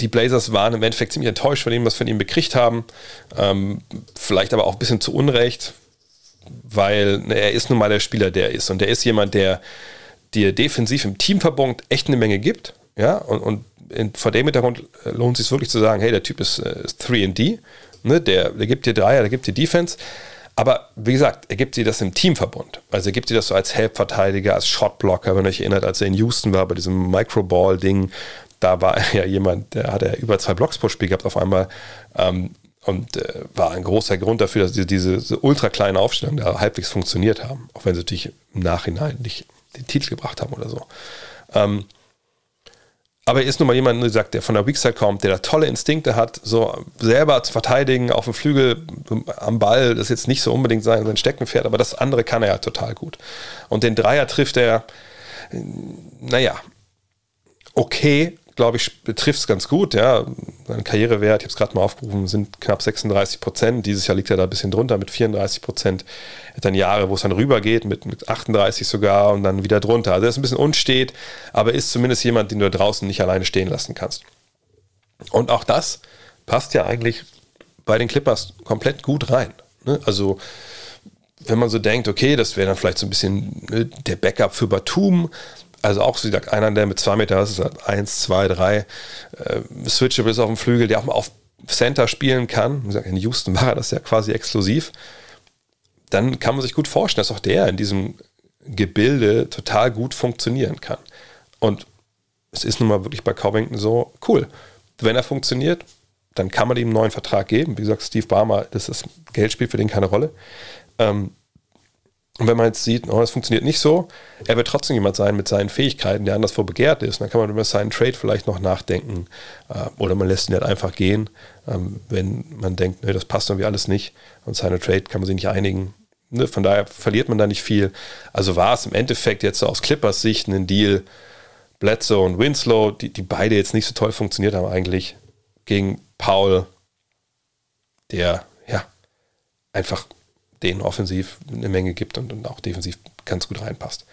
S1: die Blazers waren im Endeffekt ziemlich enttäuscht von dem, was wir von ihm bekriegt haben. Ähm, vielleicht aber auch ein bisschen zu Unrecht, weil ne, er ist nun mal der Spieler, der ist. Und der ist jemand, der dir defensiv im Teamverbund echt eine Menge gibt. Ja, und, und in, vor dem Hintergrund lohnt es sich wirklich zu sagen, hey, der Typ ist, äh, ist 3D. Ne, der, der gibt dir Dreier, der gibt dir Defense. Aber wie gesagt, er gibt dir das im Teamverbund. Also er gibt dir das so als Helpverteidiger, als Shotblocker, wenn ihr euch erinnert, als er in Houston war bei diesem Microball-Ding, da war ja jemand, der hatte über zwei Blocks pro Spiel gehabt auf einmal. Ähm, und äh, war ein großer Grund dafür, dass diese, diese ultra kleinen Aufstellungen da halbwegs funktioniert haben, auch wenn sie natürlich im Nachhinein nicht den Titel gebracht haben oder so. Ähm, aber er ist nun mal jemand, wie gesagt, der von der Weakside kommt, der da tolle Instinkte hat, so selber zu verteidigen auf dem Flügel am Ball, das ist jetzt nicht so unbedingt sein, sein Steckenpferd, aber das andere kann er ja total gut. Und den Dreier trifft er, naja, okay, glaube ich, betrifft es ganz gut. Ja. Sein Karrierewert, ich habe es gerade mal aufgerufen, sind knapp 36 Prozent. Dieses Jahr liegt er da ein bisschen drunter mit 34 Prozent. Er hat dann Jahre, wo es dann rübergeht, mit, mit 38 sogar und dann wieder drunter. Also er ist ein bisschen unstet, aber ist zumindest jemand, den du da draußen nicht alleine stehen lassen kannst. Und auch das passt ja eigentlich bei den Clippers komplett gut rein. Ne? Also wenn man so denkt, okay, das wäre dann vielleicht so ein bisschen ne, der Backup für Batum, also auch, wie gesagt, einer, der mit zwei Meter, das ist halt eins, zwei, drei, äh, switchable auf dem Flügel, der auch mal auf Center spielen kann. Gesagt, in Houston war das ja quasi exklusiv. Dann kann man sich gut vorstellen, dass auch der in diesem Gebilde total gut funktionieren kann. Und es ist nun mal wirklich bei Covington so cool. Wenn er funktioniert, dann kann man ihm einen neuen Vertrag geben. Wie gesagt, Steve Barmer, das ist Geld spielt für den keine Rolle. Ähm, und wenn man jetzt sieht, oh, das funktioniert nicht so, er wird trotzdem jemand sein mit seinen Fähigkeiten, der anderswo begehrt ist. dann kann man über seinen Trade vielleicht noch nachdenken. Äh, oder man lässt ihn halt einfach gehen, ähm, wenn man denkt, ne, das passt irgendwie alles nicht. Und seine Trade kann man sich nicht einigen. Ne, von daher verliert man da nicht viel. Also war es im Endeffekt jetzt so aus Clippers Sicht ein Deal. Bledsoe und Winslow, die, die beide jetzt nicht so toll funktioniert haben eigentlich, gegen Paul, der ja einfach denen offensiv eine Menge gibt und, und auch defensiv ganz gut reinpasst.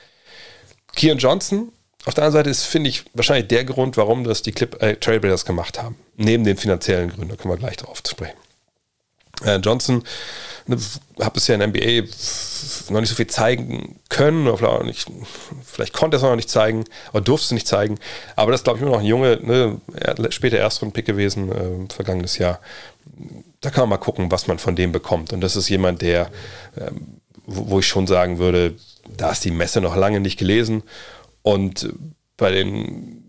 S1: Keon Johnson, auf der anderen Seite ist, finde ich, wahrscheinlich der Grund, warum das die Clip, äh, Trailblazers gemacht haben. Neben den finanziellen Gründen, da kommen wir gleich drauf sprechen. Äh, Johnson ne, es ja in NBA noch nicht so viel zeigen können, oder vielleicht, nicht, vielleicht konnte er es noch nicht zeigen, oder durfte es nicht zeigen. Aber das ist, glaube ich, immer noch ein Junge, ne, später Erstrunden-Pick gewesen, äh, vergangenes Jahr da kann man mal gucken, was man von dem bekommt. Und das ist jemand, der, ähm, wo, ich schon sagen würde, da ist die Messe noch lange nicht gelesen. Und bei den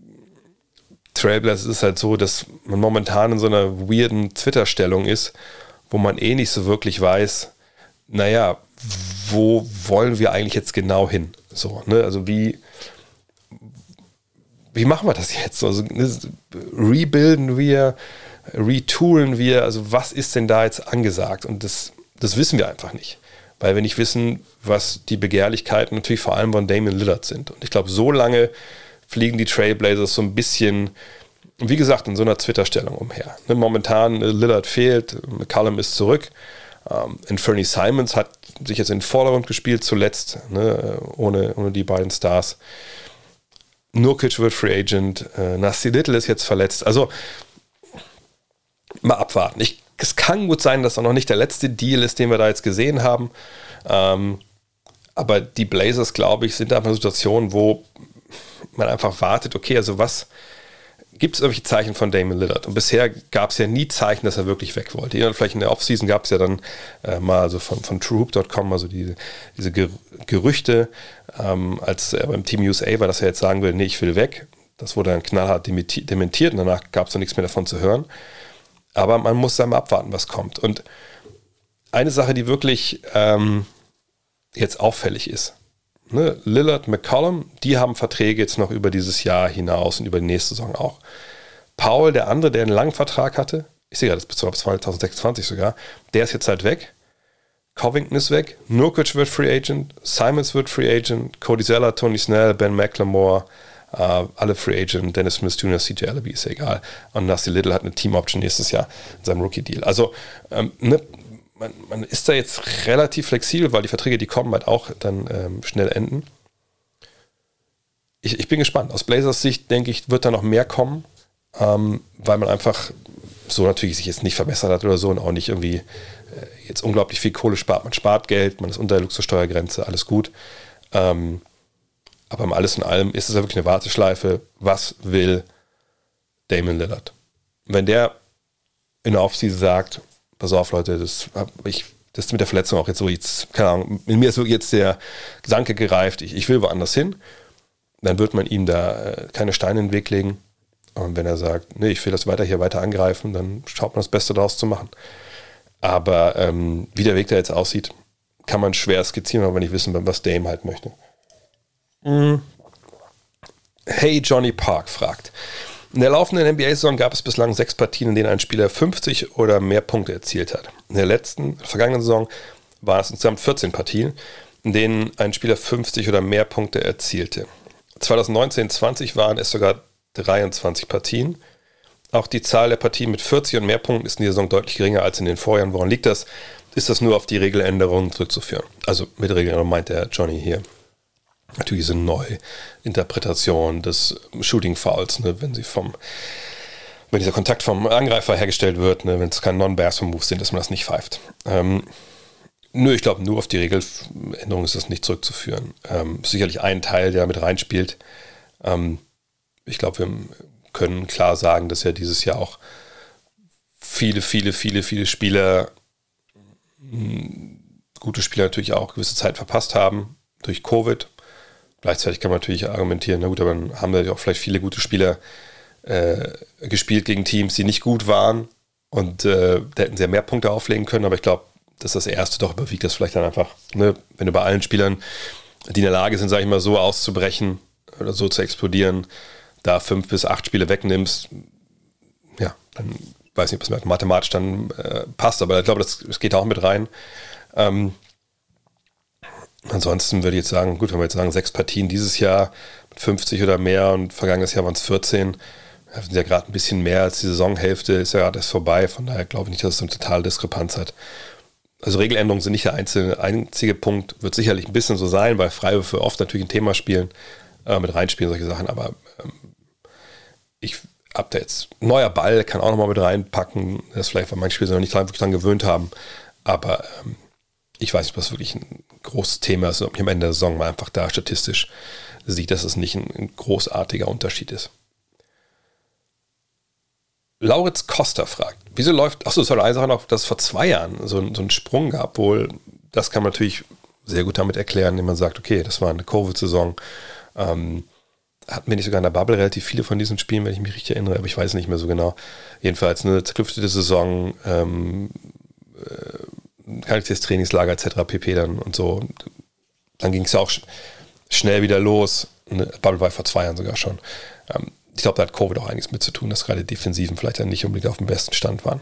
S1: Trailblazers ist es halt so, dass man momentan in so einer weirden Twitter-Stellung ist, wo man eh nicht so wirklich weiß, naja, wo wollen wir eigentlich jetzt genau hin? So, ne? Also wie, wie machen wir das jetzt? Also ne, rebuilden wir, retoolen wir, also was ist denn da jetzt angesagt? Und das, das wissen wir einfach nicht. Weil wir nicht wissen, was die Begehrlichkeiten natürlich vor allem von Damien Lillard sind. Und ich glaube, so lange fliegen die Trailblazers so ein bisschen, wie gesagt, in so einer Twitter-Stellung umher. Ne, momentan äh, Lillard fehlt, McCallum ist zurück. Ähm, Fernie Simons hat sich jetzt in den Vordergrund gespielt, zuletzt, ne, ohne, ohne die beiden Stars. Nurkic wird Free Agent, äh, Nasty Little ist jetzt verletzt. Also mal abwarten. Ich, es kann gut sein, dass auch noch nicht der letzte Deal ist, den wir da jetzt gesehen haben. Ähm, aber die Blazers, glaube ich, sind einfach eine Situation, wo man einfach wartet, okay, also was gibt es irgendwelche Zeichen von Damon Lillard? Und bisher gab es ja nie Zeichen, dass er wirklich weg wollte. Vielleicht in der Offseason gab es ja dann äh, mal also von, von TrueHoop.com, also die, diese Gerüchte, ähm, als er beim Team USA war, dass er jetzt sagen will, nee, ich will weg. Das wurde dann knallhart dementiert und danach gab es dann nichts mehr davon zu hören. Aber man muss dann mal abwarten, was kommt. Und eine Sache, die wirklich ähm, jetzt auffällig ist, ne? Lillard, McCollum, die haben Verträge jetzt noch über dieses Jahr hinaus und über die nächste Saison auch. Paul, der andere, der einen langen Vertrag hatte, ich sehe gerade, das bis 2026 sogar, der ist jetzt halt weg. Covington ist weg, Nurkic wird Free Agent, Simons wird Free Agent, Cody Zeller, Tony Snell, Ben McLemore, Uh, alle Free Agent, Dennis Smith Jr., CJ Allaby ist ja egal. Und Nasty Little hat eine Team-Option nächstes Jahr in seinem Rookie-Deal. Also, ähm, ne, man, man, ist da jetzt relativ flexibel, weil die Verträge, die kommen, halt auch dann ähm, schnell enden. Ich, ich, bin gespannt. Aus Blazers Sicht, denke ich, wird da noch mehr kommen, ähm, weil man einfach so natürlich sich jetzt nicht verbessert hat oder so und auch nicht irgendwie äh, jetzt unglaublich viel Kohle spart. Man spart Geld, man ist unter der Luxussteuergrenze, alles gut. Ähm, aber Alles in allem ist es ja wirklich eine Warteschleife. Was will Damon Lillard? wenn der in der Offseason sagt, pass auf Leute, das ich das ist mit der Verletzung auch jetzt so, jetzt, keine Ahnung, in mir ist jetzt der Gedanke gereift, ich, ich will woanders hin, dann wird man ihm da äh, keine Steine in den Weg legen. Und wenn er sagt, nee, ich will das weiter hier weiter angreifen, dann schaut man das Beste daraus zu machen. Aber ähm, wie der Weg da jetzt aussieht, kann man schwer skizzieren, aber nicht wissen, was Dame halt möchte. Mhm. Hey Johnny Park fragt, In der laufenden NBA-Saison gab es bislang sechs Partien, in denen ein Spieler 50 oder mehr Punkte erzielt hat. In der letzten, vergangenen Saison waren es insgesamt 14 Partien, in denen ein Spieler 50 oder mehr Punkte erzielte. 2019-20 waren es sogar 23 Partien. Auch die Zahl der Partien mit 40 und mehr Punkten ist in dieser Saison deutlich geringer als in den Vorjahren. Woran liegt das? Ist das nur auf die Regeländerungen zurückzuführen? Also mit Regeländerungen meint der Johnny hier natürlich diese Neuinterpretation des Shooting Fouls, ne, wenn sie vom wenn dieser Kontakt vom Angreifer hergestellt wird, ne, wenn es kein Non-Bears-Move sind, dass man das nicht pfeift. Ähm, nö, ich glaube, nur auf die Regeländerung ist das nicht zurückzuführen. Ähm, sicherlich ein Teil, der mit reinspielt. Ähm, ich glaube, wir können klar sagen, dass ja dieses Jahr auch viele, viele, viele, viele Spieler, gute Spieler natürlich auch gewisse Zeit verpasst haben durch Covid. Gleichzeitig kann man natürlich argumentieren, na gut, aber dann haben wir auch vielleicht viele gute Spieler äh, gespielt gegen Teams, die nicht gut waren und äh, da hätten sie ja mehr Punkte auflegen können, aber ich glaube, dass das erste doch überwiegt, das vielleicht dann einfach, ne, wenn du bei allen Spielern, die in der Lage sind, sage ich mal, so auszubrechen oder so zu explodieren, da fünf bis acht Spiele wegnimmst, ja, dann weiß nicht, ob das mathematisch dann äh, passt, aber ich glaube, das, das geht auch mit rein. Ähm, Ansonsten würde ich jetzt sagen, gut, wenn wir jetzt sagen, sechs Partien dieses Jahr mit 50 oder mehr und vergangenes Jahr waren es 14, sind ja gerade ein bisschen mehr als die Saisonhälfte, ist ja gerade erst vorbei, von daher glaube ich nicht, dass es eine totale Diskrepanz hat. Also Regeländerungen sind nicht der einzige, einzige Punkt, wird sicherlich ein bisschen so sein, weil Freiwürfe oft natürlich ein Thema spielen, äh, mit reinspielen, solche Sachen, aber ähm, ich habe da jetzt neuer Ball, kann auch nochmal mit reinpacken, das vielleicht, weil manche Spieler noch nicht wirklich dran gewöhnt haben, aber ähm, ich weiß nicht, das wirklich ein großes Thema ist, ob ich am Ende der Saison mal einfach da statistisch sieht, dass es nicht ein, ein großartiger Unterschied ist. Lauritz Costa fragt, wieso läuft, achso, eine Sache noch, dass es vor zwei Jahren so, so einen Sprung gab, wohl, das kann man natürlich sehr gut damit erklären, indem man sagt, okay, das war eine Covid-Saison, ähm, hatten wir nicht sogar in der Bubble relativ viele von diesen Spielen, wenn ich mich richtig erinnere, aber ich weiß nicht mehr so genau. Jedenfalls eine zerklüftete Saison, ähm, äh, kaltes Trainingslager etc. pp. dann und so. Dann ging es ja auch schnell wieder los. Ne, Bubble war vor zwei Jahren sogar schon. Ähm, ich glaube, da hat Covid auch einiges mit zu tun, dass gerade Defensiven vielleicht dann nicht unbedingt auf dem besten Stand waren.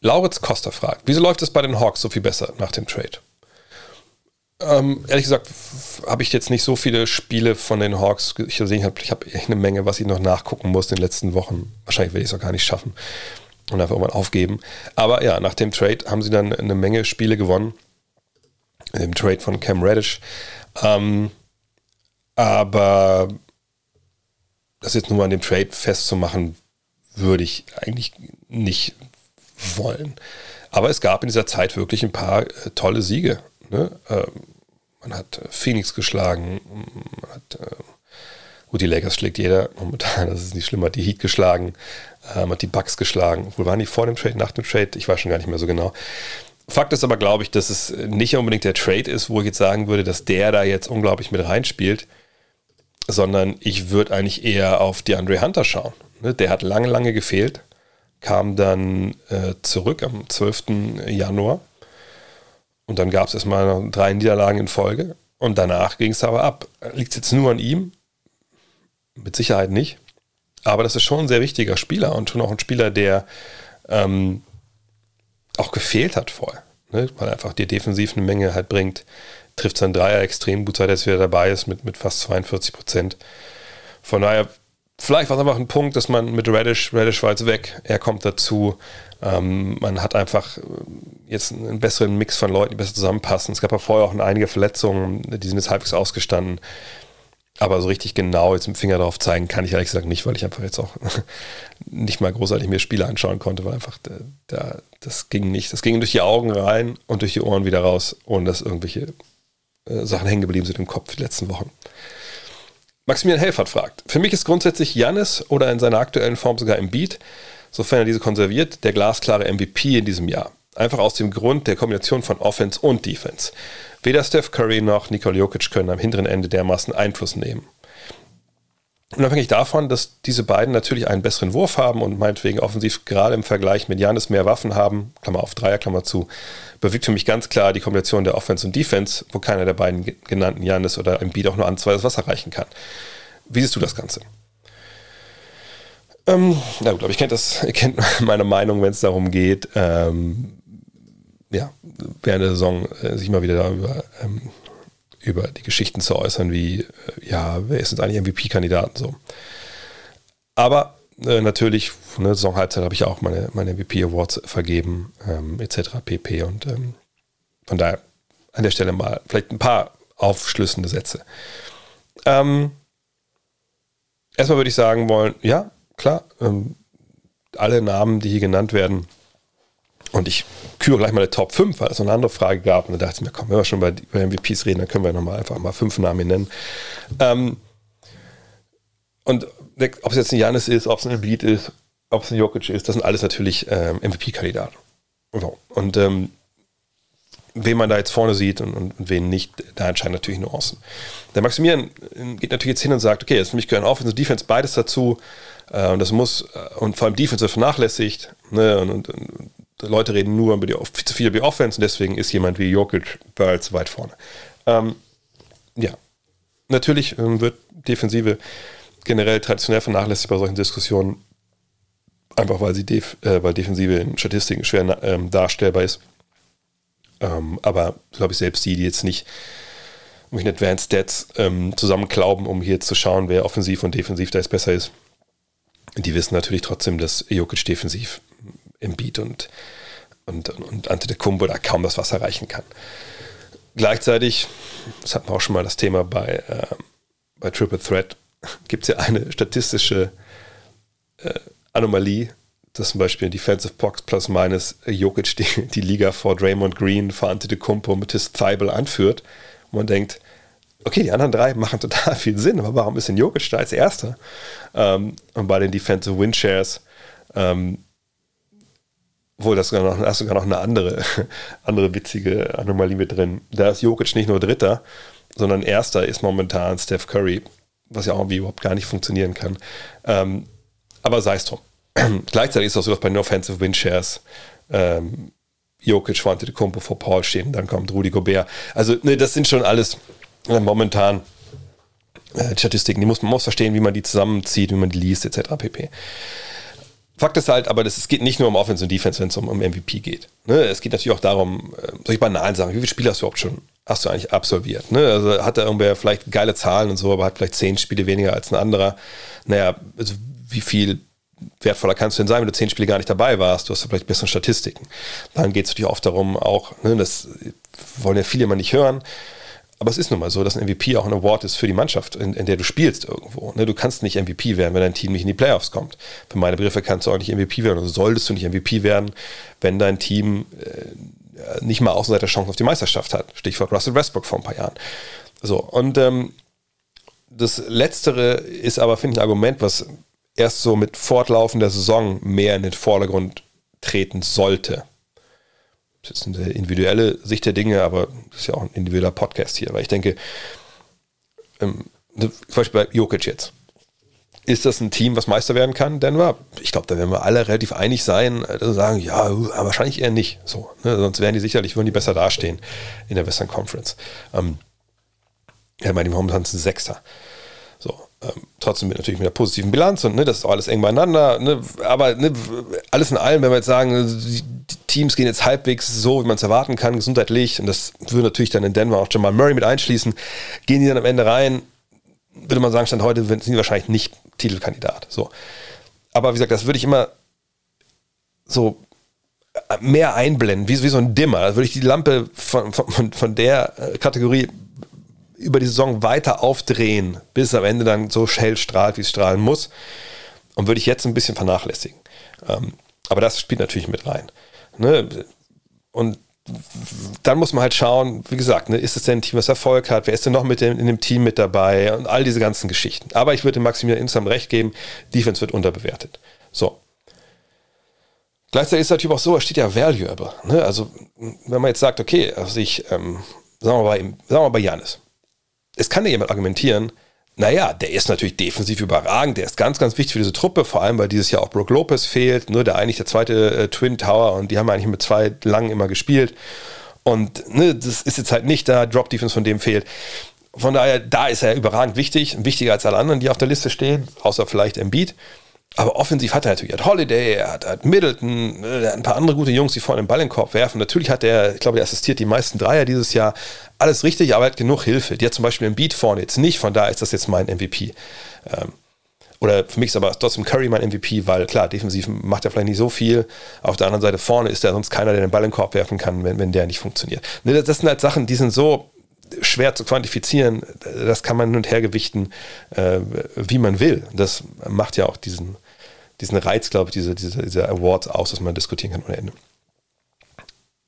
S1: Lauritz Costa fragt, wieso läuft es bei den Hawks so viel besser nach dem Trade? Ähm, ehrlich gesagt habe ich jetzt nicht so viele Spiele von den Hawks gesehen. Ich habe eine Menge, was ich noch nachgucken muss in den letzten Wochen. Wahrscheinlich werde ich es auch gar nicht schaffen und einfach irgendwann aufgeben. Aber ja, nach dem Trade haben sie dann eine Menge Spiele gewonnen. Im Trade von Cam Reddish. Ähm, aber das jetzt nur an dem Trade festzumachen, würde ich eigentlich nicht wollen. Aber es gab in dieser Zeit wirklich ein paar äh, tolle Siege. Ne? Ähm, man hat äh, Phoenix geschlagen, man hat äh, Gut, die Lakers schlägt jeder momentan, das ist nicht schlimm, hat die Heat geschlagen, ähm, hat die Bucks geschlagen. Wo waren die vor dem Trade, nach dem Trade? Ich weiß schon gar nicht mehr so genau. Fakt ist aber, glaube ich, dass es nicht unbedingt der Trade ist, wo ich jetzt sagen würde, dass der da jetzt unglaublich mit reinspielt, sondern ich würde eigentlich eher auf die Andre Hunter schauen. Ne, der hat lange, lange gefehlt, kam dann äh, zurück am 12. Januar und dann gab es erstmal drei Niederlagen in Folge und danach ging es aber ab. Liegt es jetzt nur an ihm? Mit Sicherheit nicht. Aber das ist schon ein sehr wichtiger Spieler und schon auch ein Spieler, der ähm, auch gefehlt hat vorher. Ne? Weil einfach dir defensiv eine Menge halt bringt. Trifft sein Dreier extrem gut, seit er jetzt wieder dabei ist mit, mit fast 42 Prozent. Von daher, vielleicht war es einfach ein Punkt, dass man mit Radish, Radish war jetzt weg, er kommt dazu. Ähm, man hat einfach äh, jetzt einen besseren Mix von Leuten, die besser zusammenpassen. Es gab ja vorher auch einige Verletzungen, die sind jetzt halbwegs ausgestanden. Aber so richtig genau jetzt mit dem Finger drauf zeigen kann ich ehrlich gesagt nicht, weil ich einfach jetzt auch nicht mal großartig mir Spiele anschauen konnte, weil einfach da, das ging nicht. Das ging durch die Augen rein und durch die Ohren wieder raus, ohne dass irgendwelche äh, Sachen hängen geblieben sind im Kopf die letzten Wochen. Maximilian Helfert fragt: Für mich ist grundsätzlich Jannis oder in seiner aktuellen Form sogar im Beat, sofern er diese konserviert, der glasklare MVP in diesem Jahr. Einfach aus dem Grund der Kombination von Offense und Defense. Weder Steph Curry noch Nikola Jokic können am hinteren Ende dermaßen Einfluss nehmen. Unabhängig davon, dass diese beiden natürlich einen besseren Wurf haben und meinetwegen offensiv gerade im Vergleich mit Janis mehr Waffen haben, Klammer auf Dreier, Klammer zu, bewegt für mich ganz klar die Kombination der Offense und Defense, wo keiner der beiden genannten Janis oder Embiid auch nur an zwei das Wasser reichen kann. Wie siehst du das Ganze? Ähm, na gut, aber ich kennt das, ihr kennt meine Meinung, wenn es darum geht, ähm, ja, während der Saison äh, sich mal wieder darüber ähm, über die Geschichten zu äußern, wie, äh, ja, wer ist jetzt eigentlich MVP-Kandidaten so. Aber äh, natürlich, ne, Saisonhalbzeit habe ich auch meine, meine MVP-Awards vergeben, ähm, etc. pp. Und ähm, von daher an der Stelle mal vielleicht ein paar aufschlüssende Sätze. Ähm, erstmal würde ich sagen wollen, ja, klar, ähm, alle Namen, die hier genannt werden, und ich küre gleich mal die Top 5, weil es noch eine andere Frage gab. Und da dachte ich mir, komm, wenn wir schon bei, über MVPs reden, dann können wir nochmal einfach mal fünf Namen nennen. Ähm, und ob es jetzt ein Janis ist, ob es ein Embiid ist, ob es ein Jokic ist, das sind alles natürlich ähm, MVP-Kandidaten. Und ähm, wen man da jetzt vorne sieht und, und, und, wen nicht, da entscheiden natürlich Nuancen. Der Maximilian äh, geht natürlich jetzt hin und sagt, okay, jetzt für mich gehören Offense und Defense beides dazu äh, und das muss, äh, und vor allem Defense wird vernachlässigt ne, und, und, Leute reden nur über die, zu viel über die Offense und deswegen ist jemand wie Jokic bereits weit vorne. Ähm, ja, natürlich ähm, wird Defensive generell traditionell vernachlässigt bei solchen Diskussionen, einfach weil sie def äh, weil Defensive in Statistiken schwer ähm, darstellbar ist. Ähm, aber glaube ich selbst die, die jetzt nicht mit Advanced Stats ähm, zusammenklauben, um hier zu schauen, wer offensiv und defensiv da jetzt besser ist, die wissen natürlich trotzdem, dass Jokic defensiv im Beat und, und, und Antetokounmpo da kaum das Wasser reichen kann. Gleichzeitig, das hatten wir auch schon mal das Thema bei, äh, bei Triple Threat, gibt es ja eine statistische äh, Anomalie, dass zum Beispiel Defensive Box plus minus Jokic die, die Liga vor Draymond Green, vor Antetokounmpo, Matisse Thibault anführt. Und man denkt, okay, die anderen drei machen total viel Sinn, aber warum ist denn Jokic da als Erster? Ähm, und bei den Defensive Win Shares, ähm, wohl das sogar noch, da ist sogar noch eine andere, andere witzige Anomalie mit drin. Da ist Jokic nicht nur Dritter, sondern Erster ist momentan Steph Curry was ja auch irgendwie überhaupt gar nicht funktionieren kann. Ähm, aber sei es drum. Gleichzeitig ist es auch so, dass bei den Offensive Win Shares ähm, Jokic, Kumpo vor Paul stehen, dann kommt Rudi Gobert. Also, ne, das sind schon alles äh, momentan äh, Statistiken, die muss man muss verstehen, wie man die zusammenzieht, wie man die liest, etc. pp. Fakt ist halt, aber das, es geht nicht nur um Offense und Defense, wenn es um, um MVP geht. Ne? Es geht natürlich auch darum, äh, soll ich banal sagen, wie viele Spiele hast du überhaupt schon hast du eigentlich absolviert? Ne? Also hat er irgendwer vielleicht geile Zahlen und so, aber hat vielleicht zehn Spiele weniger als ein anderer. Naja, also wie viel wertvoller kannst du denn sein, wenn du zehn Spiele gar nicht dabei warst? Du hast vielleicht bessere Statistiken. Dann geht es natürlich oft darum, auch, ne, das wollen ja viele immer nicht hören, aber es ist nun mal so, dass ein MVP auch ein Award ist für die Mannschaft, in, in der du spielst irgendwo. Ne? Du kannst nicht MVP werden, wenn dein Team nicht in die Playoffs kommt. Für meine Begriffe kannst du auch nicht MVP werden oder solltest du nicht MVP werden, wenn dein Team äh, nicht mal Außenseiter Chance auf die Meisterschaft hat. Stichwort Russell Westbrook vor ein paar Jahren. So, und ähm, das Letztere ist aber, finde ich, ein Argument, was erst so mit fortlaufender Saison mehr in den Vordergrund treten sollte. Ist eine individuelle Sicht der Dinge, aber das ist ja auch ein individueller Podcast hier. Weil ich denke, ähm, zum Beispiel bei Jokic jetzt. Ist das ein Team, was Meister werden kann, Denver? Ich glaube, da werden wir alle relativ einig sein, also sagen, ja, wahrscheinlich eher nicht. So, ne? Sonst wären die sicherlich, würden die besser dastehen in der Western Conference. Ähm, ja, meine, momentan sind Sechster. Ähm, trotzdem mit, natürlich mit einer positiven Bilanz und ne, das ist auch alles eng beieinander. Ne, aber ne, alles in allem, wenn wir jetzt sagen, die, Teams gehen jetzt halbwegs so, wie man es erwarten kann, gesundheitlich, und das würde natürlich dann in Denver auch Jamal Murray mit einschließen, gehen die dann am Ende rein, würde man sagen, Stand heute sind sie wahrscheinlich nicht Titelkandidat. So. Aber wie gesagt, das würde ich immer so mehr einblenden, wie, wie so ein Dimmer. Da würde ich die Lampe von, von, von der äh, Kategorie über die Saison weiter aufdrehen, bis es am Ende dann so hell strahlt, wie es strahlen muss. Und würde ich jetzt ein bisschen vernachlässigen. Ähm, aber das spielt natürlich mit rein. Ne? Und dann muss man halt schauen, wie gesagt, ne, ist es denn ein Team, was Erfolg hat? Wer ist denn noch mit dem, in dem Team mit dabei? Und all diese ganzen Geschichten. Aber ich würde Maximilian insgesamt recht geben, Defense wird unterbewertet. So. Gleichzeitig ist es natürlich auch so, es steht ja valuable. Ne? Also, wenn man jetzt sagt, okay, also ich, ähm, sagen wir mal bei, sagen wir mal bei Janis. Es kann ja jemand argumentieren, naja, der ist natürlich defensiv überragend, der ist ganz, ganz wichtig für diese Truppe, vor allem weil dieses Jahr auch Brook Lopez fehlt, ne, der eigentlich der zweite äh, Twin Tower und die haben eigentlich mit zwei lang immer gespielt. Und ne, das ist jetzt halt nicht da, Drop Defense von dem fehlt. Von daher, da ist er überragend wichtig, wichtiger als alle anderen, die auf der Liste stehen, außer vielleicht Embiid. Aber offensiv hat er natürlich, er hat Holiday, er hat, hat Middleton, äh, er hat ein paar andere gute Jungs, die vorne den Ball in den Korb werfen. Natürlich hat er, ich glaube, er assistiert die meisten Dreier dieses Jahr. Alles richtig, aber er hat genug Hilfe. Die hat zum Beispiel einen Beat vorne jetzt nicht, von daher ist das jetzt mein MVP. Ähm, oder für mich ist aber trotzdem Curry mein MVP, weil klar, defensiv macht er vielleicht nicht so viel. Auf der anderen Seite vorne ist er sonst keiner, der den Ball in den Korb werfen kann, wenn, wenn der nicht funktioniert. Das sind halt Sachen, die sind so schwer zu quantifizieren. Das kann man hin und her gewichten, äh, wie man will. Das macht ja auch diesen, diesen Reiz, glaube ich, diese, diese, diese Awards aus, dass man diskutieren kann ohne Ende.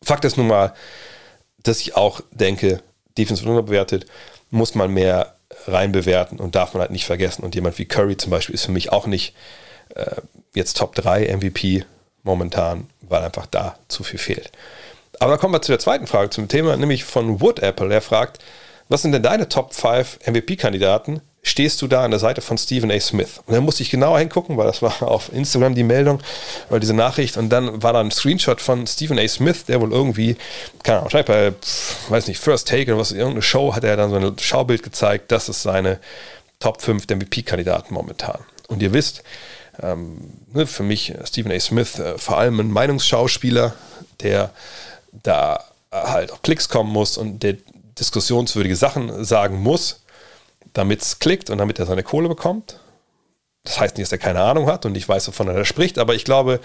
S1: Fakt ist nun mal, dass ich auch denke, Defensive unterbewertet, muss man mehr rein bewerten und darf man halt nicht vergessen. Und jemand wie Curry zum Beispiel ist für mich auch nicht äh, jetzt Top 3 MVP momentan, weil einfach da zu viel fehlt. Aber da kommen wir zu der zweiten Frage zum Thema, nämlich von Wood Apple. Er fragt, was sind denn deine Top 5 MVP-Kandidaten? Stehst du da an der Seite von Stephen A. Smith? Und dann musste ich genauer hingucken, weil das war auf Instagram die Meldung oder diese Nachricht. Und dann war da ein Screenshot von Stephen A. Smith, der wohl irgendwie, keine Ahnung, wahrscheinlich bei, weiß nicht, First Take oder was, irgendeine Show hat er dann so ein Schaubild gezeigt. Das ist seine Top 5 der MVP-Kandidaten momentan. Und ihr wisst, ähm, ne, für mich Stephen A. Smith äh, vor allem ein Meinungsschauspieler, der da halt auch Klicks kommen muss und der diskussionswürdige Sachen sagen muss, damit es klickt und damit er seine Kohle bekommt. Das heißt nicht, dass er keine Ahnung hat und nicht weiß, wovon er da spricht, aber ich glaube,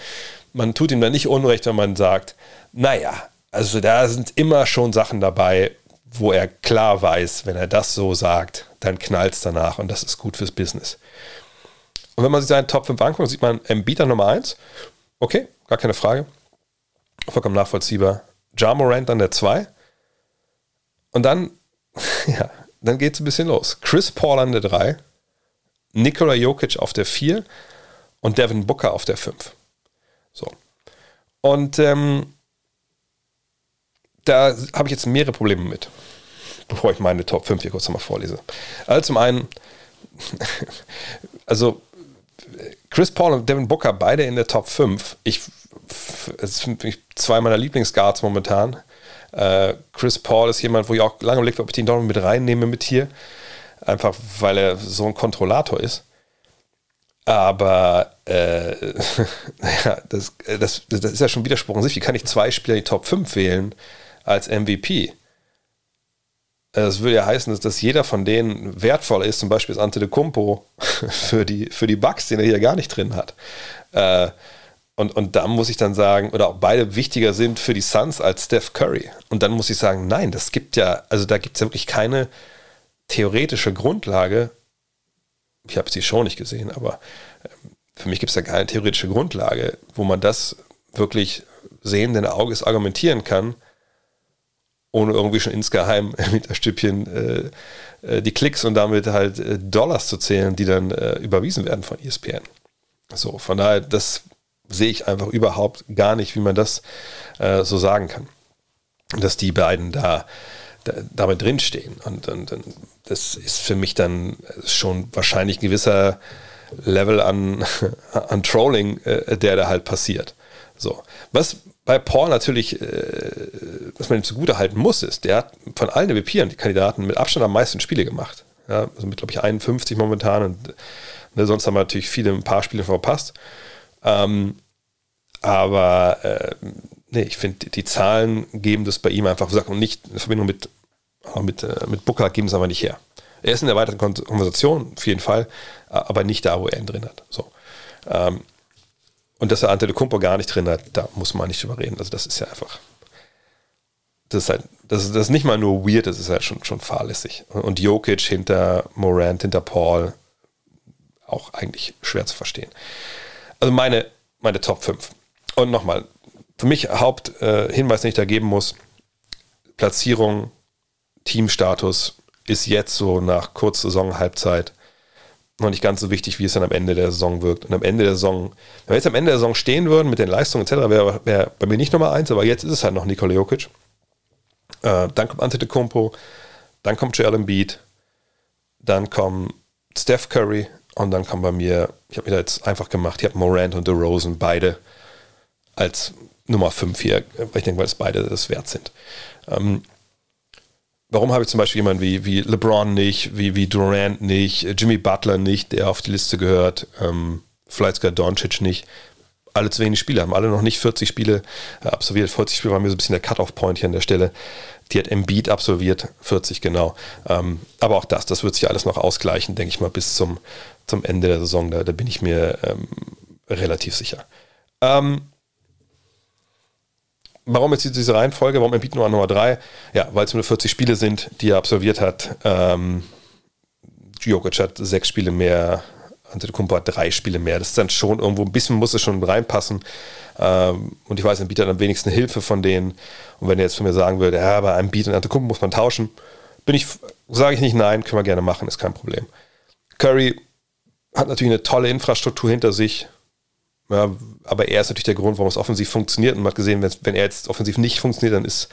S1: man tut ihm da nicht Unrecht, wenn man sagt, naja, also da sind immer schon Sachen dabei, wo er klar weiß, wenn er das so sagt, dann knallt es danach und das ist gut fürs Business. Und wenn man sich seinen Top 5 anguckt, sieht man Bieter Nummer 1. Okay, gar keine Frage. Vollkommen nachvollziehbar. Ja Morant an der 2. Und dann, ja, dann geht es ein bisschen los. Chris Paul an der 3, Nikola Jokic auf der 4 und Devin Booker auf der 5. So. Und ähm, da habe ich jetzt mehrere Probleme mit, bevor ich meine Top 5 hier kurz nochmal vorlese. Also zum einen, also Chris Paul und Devin Booker beide in der Top 5. Ich es sind zwei meiner Lieblingsguards momentan. Äh, Chris Paul ist jemand, wo ich auch lange überlegt ob ich den doch mit reinnehme mit hier. Einfach weil er so ein Kontrollator ist. Aber äh, das, das, das ist ja schon Widerspruch in sich. Wie kann ich zwei Spieler in die Top 5 wählen als MVP? Das würde ja heißen, dass, dass jeder von denen wertvoll ist, zum Beispiel das Ante de Kumpo für die, für die Bugs, den er hier gar nicht drin hat. Äh, und, und da muss ich dann sagen, oder auch beide wichtiger sind für die Suns als Steph Curry. Und dann muss ich sagen, nein, das gibt ja, also da gibt es ja wirklich keine theoretische Grundlage. Ich habe sie schon nicht gesehen, aber ähm, für mich gibt es ja keine theoretische Grundlage, wo man das wirklich sehenden Auges argumentieren kann, ohne irgendwie schon insgeheim mit Stückchen äh, äh, die Klicks und damit halt äh, Dollars zu zählen, die dann äh, überwiesen werden von ESPN. So, von daher, das sehe ich einfach überhaupt gar nicht, wie man das äh, so sagen kann. Dass die beiden da, da damit drinstehen. Und, und, und, das ist für mich dann schon wahrscheinlich ein gewisser Level an, an Trolling, äh, der da halt passiert. So. Was bei Paul natürlich, äh, was man ihm zugute halten muss, ist, der hat von allen MVP-Kandidaten mit Abstand am meisten Spiele gemacht. Ja, also mit, glaube ich, 51 momentan und ne, sonst haben wir natürlich viele ein paar Spiele verpasst. Ähm, aber äh, nee, ich finde, die Zahlen geben das bei ihm einfach, und nicht in Verbindung mit, mit, äh, mit Booker geben es aber nicht her. Er ist in der weiteren Konversation, auf jeden Fall, aber nicht da, wo er ihn drin hat. So. Ähm, und dass er Ante de Kumpo gar nicht drin hat, da muss man nicht drüber reden. Also das ist ja einfach, das ist halt, das ist, das ist nicht mal nur weird, das ist halt schon, schon fahrlässig. Und Jokic hinter Morant, hinter Paul, auch eigentlich schwer zu verstehen. Also meine, meine Top 5. Und nochmal, für mich Haupthinweis, äh, den ich da geben muss, Platzierung, Teamstatus ist jetzt so nach Kurzsaison, Halbzeit noch nicht ganz so wichtig, wie es dann am Ende der Saison wirkt. Und am Ende der Saison, wenn wir jetzt am Ende der Saison stehen würden mit den Leistungen etc., wäre wär bei mir nicht Nummer eins, aber jetzt ist es halt noch Nikola Jokic. Äh, dann kommt Antetokounmpo, dann kommt Joel Embiid, dann kommt Steph Curry, und dann kam bei mir, ich habe mir da jetzt einfach gemacht, ich habe Morant und DeRozan beide als Nummer 5 hier, weil ich denke, weil es beide das wert sind. Ähm, warum habe ich zum Beispiel jemanden wie, wie LeBron nicht, wie, wie Durant nicht, Jimmy Butler nicht, der auf die Liste gehört? Ähm, vielleicht sogar Doncic nicht. Alle zu wenig Spiele, haben alle noch nicht 40 Spiele äh, absolviert. 40 Spiele war mir so ein bisschen der Cut-Off-Point hier an der Stelle. Die hat Embiid absolviert, 40 genau. Ähm, aber auch das, das wird sich alles noch ausgleichen, denke ich mal, bis zum, zum Ende der Saison. Da, da bin ich mir ähm, relativ sicher. Ähm, warum jetzt diese Reihenfolge? Warum Embiid nur an Nummer 3? Ja, weil es nur 40 Spiele sind, die er absolviert hat. Ähm, Jokic hat sechs Spiele mehr, Antetokounmpo hat drei Spiele mehr. Das ist dann schon irgendwo ein bisschen muss es schon reinpassen. Ähm, und ich weiß, Embiid hat am wenigsten Hilfe von denen. Und wenn er jetzt von mir sagen würde, ja, bei Beat und Antetokounmpo muss man tauschen, bin ich, sage ich nicht nein, können wir gerne machen, ist kein Problem. Curry hat natürlich eine tolle Infrastruktur hinter sich. Ja, aber er ist natürlich der Grund, warum es offensiv funktioniert. Und man hat gesehen, wenn, er jetzt offensiv nicht funktioniert, dann ist,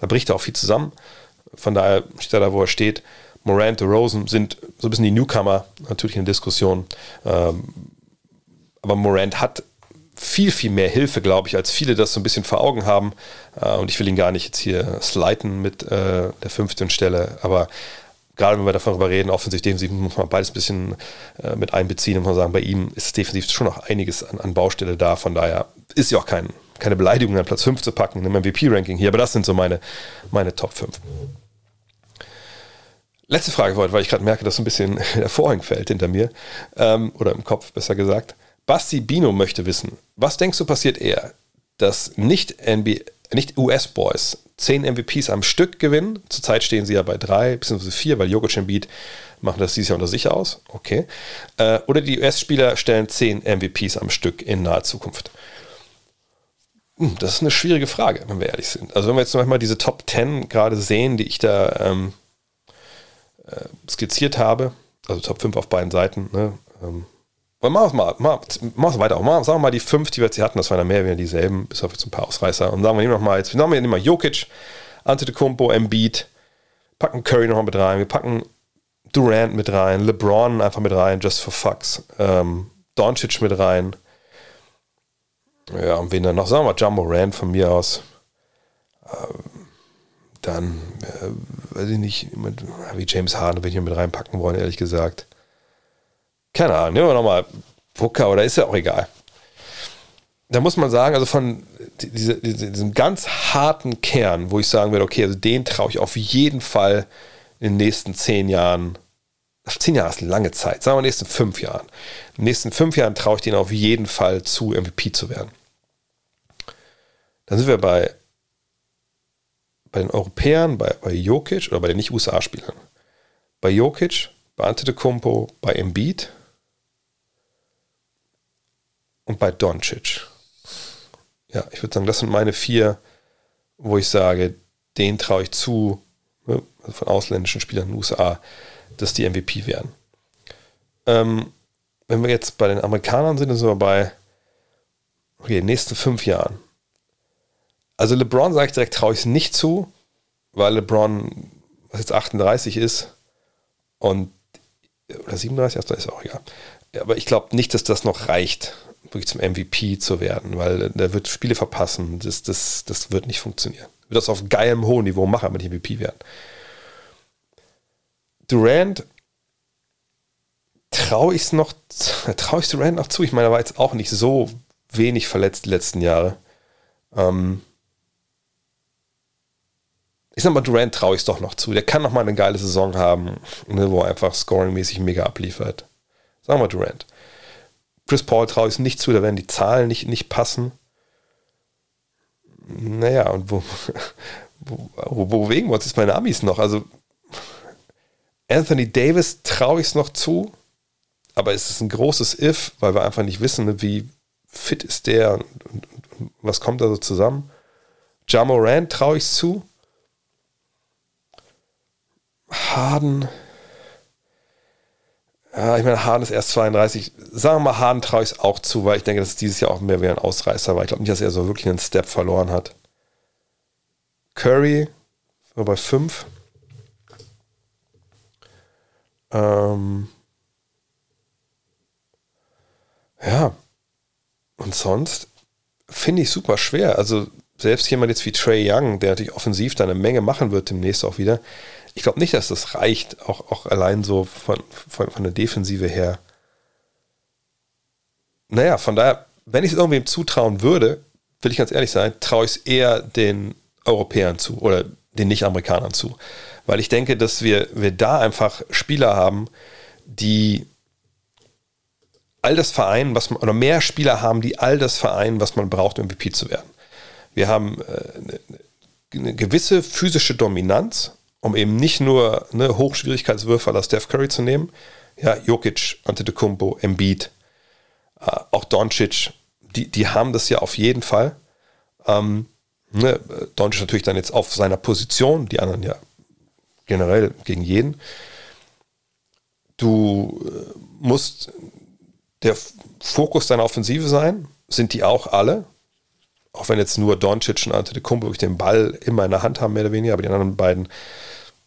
S1: da bricht er auch viel zusammen. Von daher steht er da, wo er steht. Morant, Rosen sind so ein bisschen die Newcomer, natürlich in Diskussion. Ähm, aber Morant hat viel, viel mehr Hilfe, glaube ich, als viele das so ein bisschen vor Augen haben. Äh, und ich will ihn gar nicht jetzt hier sliden mit äh, der fünften Stelle, aber gerade wenn wir darüber reden, offensiv, defensiv muss man beides ein bisschen äh, mit einbeziehen und man sagen, bei ihm ist defensiv schon noch einiges an, an Baustelle da. Von daher ist ja auch kein, keine Beleidigung, an Platz 5 zu packen im MVP-Ranking hier, aber das sind so meine, meine Top 5. Letzte Frage heute, weil ich gerade merke, dass so ein bisschen der Vorhang fällt hinter mir. Ähm, oder im Kopf, besser gesagt. Basti Bino möchte wissen, was denkst du passiert eher, dass nicht, nicht US-Boys 10 MVPs am Stück gewinnen? Zurzeit stehen sie ja bei 3 bzw. 4, weil Jokic und Beat machen das dieses Jahr unter sich aus. Okay. Äh, oder die US-Spieler stellen 10 MVPs am Stück in naher Zukunft. Hm, das ist eine schwierige Frage, wenn wir ehrlich sind. Also wenn wir jetzt nochmal diese Top 10 gerade sehen, die ich da ähm, äh, skizziert habe, also Top 5 auf beiden Seiten, ne? Ähm, machen wir es mal, machen wir weiter. Machen, sagen wir mal die fünf, die wir jetzt hier hatten, das waren ja mehr oder dieselben, bis auf jetzt ein paar Ausreißer. Und sagen wir noch mal, jetzt nehmen wir mal Jokic, Antetokounmpo, Embiid, packen Curry noch mal mit rein, wir packen Durant mit rein, LeBron einfach mit rein, just for fucks, ähm, Doncic mit rein. Ja, und wen dann noch? Sagen wir mal Jumbo Rand von mir aus. Ähm, dann, äh, weiß ich nicht, wie James Harden, wenn ich hier mit reinpacken wollen, ehrlich gesagt. Keine Ahnung, nehmen wir nochmal Booker oder ist ja auch egal. Da muss man sagen, also von diese, diesem ganz harten Kern, wo ich sagen würde, okay, also den traue ich auf jeden Fall in den nächsten zehn Jahren, zehn Jahre ist eine lange Zeit, sagen wir in den nächsten fünf Jahren. In den nächsten fünf Jahren traue ich denen auf jeden Fall zu, MVP zu werden. Dann sind wir bei bei den Europäern, bei, bei Jokic oder bei den Nicht-USA-Spielern. Bei Jokic, bei Antetokounmpo, bei Embiid und bei Doncic. Ja, ich würde sagen, das sind meine vier, wo ich sage, denen traue ich zu, ne, also von ausländischen Spielern in den USA, dass die MVP werden. Ähm, wenn wir jetzt bei den Amerikanern sind, dann sind wir bei okay, den nächsten fünf Jahren. Also LeBron sage ich direkt, traue ich es nicht zu, weil LeBron, was jetzt 38 ist und oder 37, das ist auch egal. Aber ich glaube nicht, dass das noch reicht, wirklich zum MVP zu werden, weil der wird Spiele verpassen. Das, das, das wird nicht funktionieren. Wird das auf geilem hohen Niveau machen, mit MVP werden. Durant traue ich es noch, traue ich Durant noch zu. Ich meine, er war jetzt auch nicht so wenig verletzt die letzten Jahre. Ähm, ich sag mal, Durant traue ich es doch noch zu. Der kann noch mal eine geile Saison haben, ne, wo er einfach scoringmäßig mega abliefert. Sagen wir Durant. Chris Paul traue ich es nicht zu, da werden die Zahlen nicht, nicht passen. Naja, und wo, wo, wo, bewegen wir uns jetzt meine Amis noch? Also, Anthony Davis traue ich es noch zu, aber es ist ein großes If, weil wir einfach nicht wissen, wie fit ist der und, und, und was kommt da so zusammen. Jamo Rand traue ich es zu. Harden. Ja, ich meine, Harden ist erst 32. Sagen wir mal, Harden traue ich es auch zu, weil ich denke, dass es dieses Jahr auch mehr wie ein Ausreißer war. Ich glaube nicht, dass er so wirklich einen Step verloren hat. Curry war bei 5. Ähm ja. Und sonst finde ich super schwer. Also selbst jemand jetzt wie Trey Young, der natürlich offensiv da eine Menge machen wird demnächst auch wieder, ich glaube nicht, dass das reicht, auch, auch allein so von, von, von der Defensive her. naja, von daher, wenn ich es irgendwem zutrauen würde, will ich ganz ehrlich sein, traue ich es eher den Europäern zu oder den Nicht-Amerikanern zu. Weil ich denke, dass wir, wir da einfach Spieler haben, die all das vereinen, was man, oder mehr Spieler haben, die all das vereinen, was man braucht, um MVP zu werden. Wir haben äh, eine gewisse physische Dominanz, um eben nicht nur ne, Hochschwierigkeitswürfe aller Steph Curry zu nehmen. Ja, Jokic, Antetokounmpo, Embiid, äh, auch Doncic, die, die haben das ja auf jeden Fall. Ähm, ne, Doncic natürlich dann jetzt auf seiner Position, die anderen ja generell gegen jeden. Du äh, musst der Fokus deiner Offensive sein. Sind die auch alle? Auch wenn jetzt nur Doncic und Antetokounmpo den Ball immer in der Hand haben, mehr oder weniger, aber die anderen beiden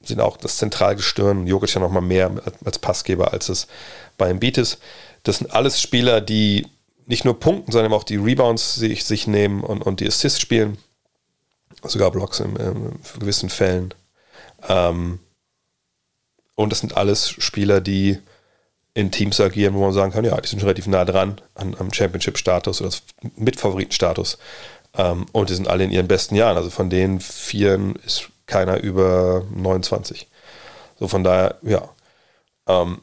S1: sind auch das Zentralgestirn. Jokic ja noch mal mehr als Passgeber, als es bei Embiid ist. Das sind alles Spieler, die nicht nur punkten, sondern auch die Rebounds sich, sich nehmen und, und die Assists spielen. Sogar Blocks in, in gewissen Fällen. Ähm, und das sind alles Spieler, die in Teams agieren, wo man sagen kann, ja, die sind schon relativ nah dran an, am Championship-Status oder Mitfavoritenstatus. Ähm, und die sind alle in ihren besten Jahren. Also von den Vieren ist keiner über 29. So von daher, ja. Ähm,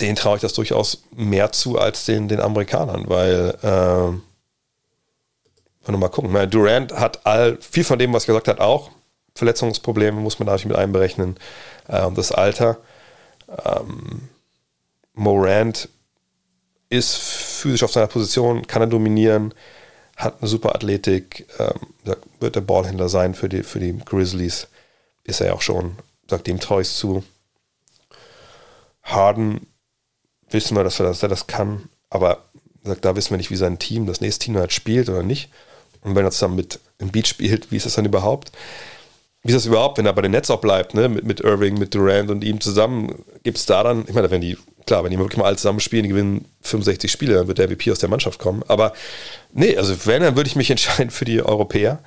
S1: den traue ich das durchaus mehr zu als den, den Amerikanern, weil, äh, wenn wir mal gucken, meine, Durant hat all, viel von dem, was er gesagt hat, auch Verletzungsprobleme, muss man natürlich mit einberechnen, äh, und das Alter. Ähm, Morant ist physisch auf seiner Position, kann er dominieren, hat eine super Athletik, ähm, wird der Ballhändler sein für die, für die Grizzlies. Ist er ja auch schon, sagt dem traue zu. Harden wissen wir, dass er, dass er das kann, aber sagt, da wissen wir nicht, wie sein Team, das nächste Team halt spielt oder nicht. Und wenn er zusammen mit im Beat spielt, wie ist das dann überhaupt? Wie ist das überhaupt, wenn er bei den Netz auch bleibt, ne? mit, mit Irving, mit Durant und ihm zusammen? Gibt es da dann, ich meine, wenn die, klar, wenn die wirklich mal alle zusammen spielen, die gewinnen 65 Spiele, dann wird der MVP aus der Mannschaft kommen. Aber nee, also wenn, dann würde ich mich entscheiden für die Europäer.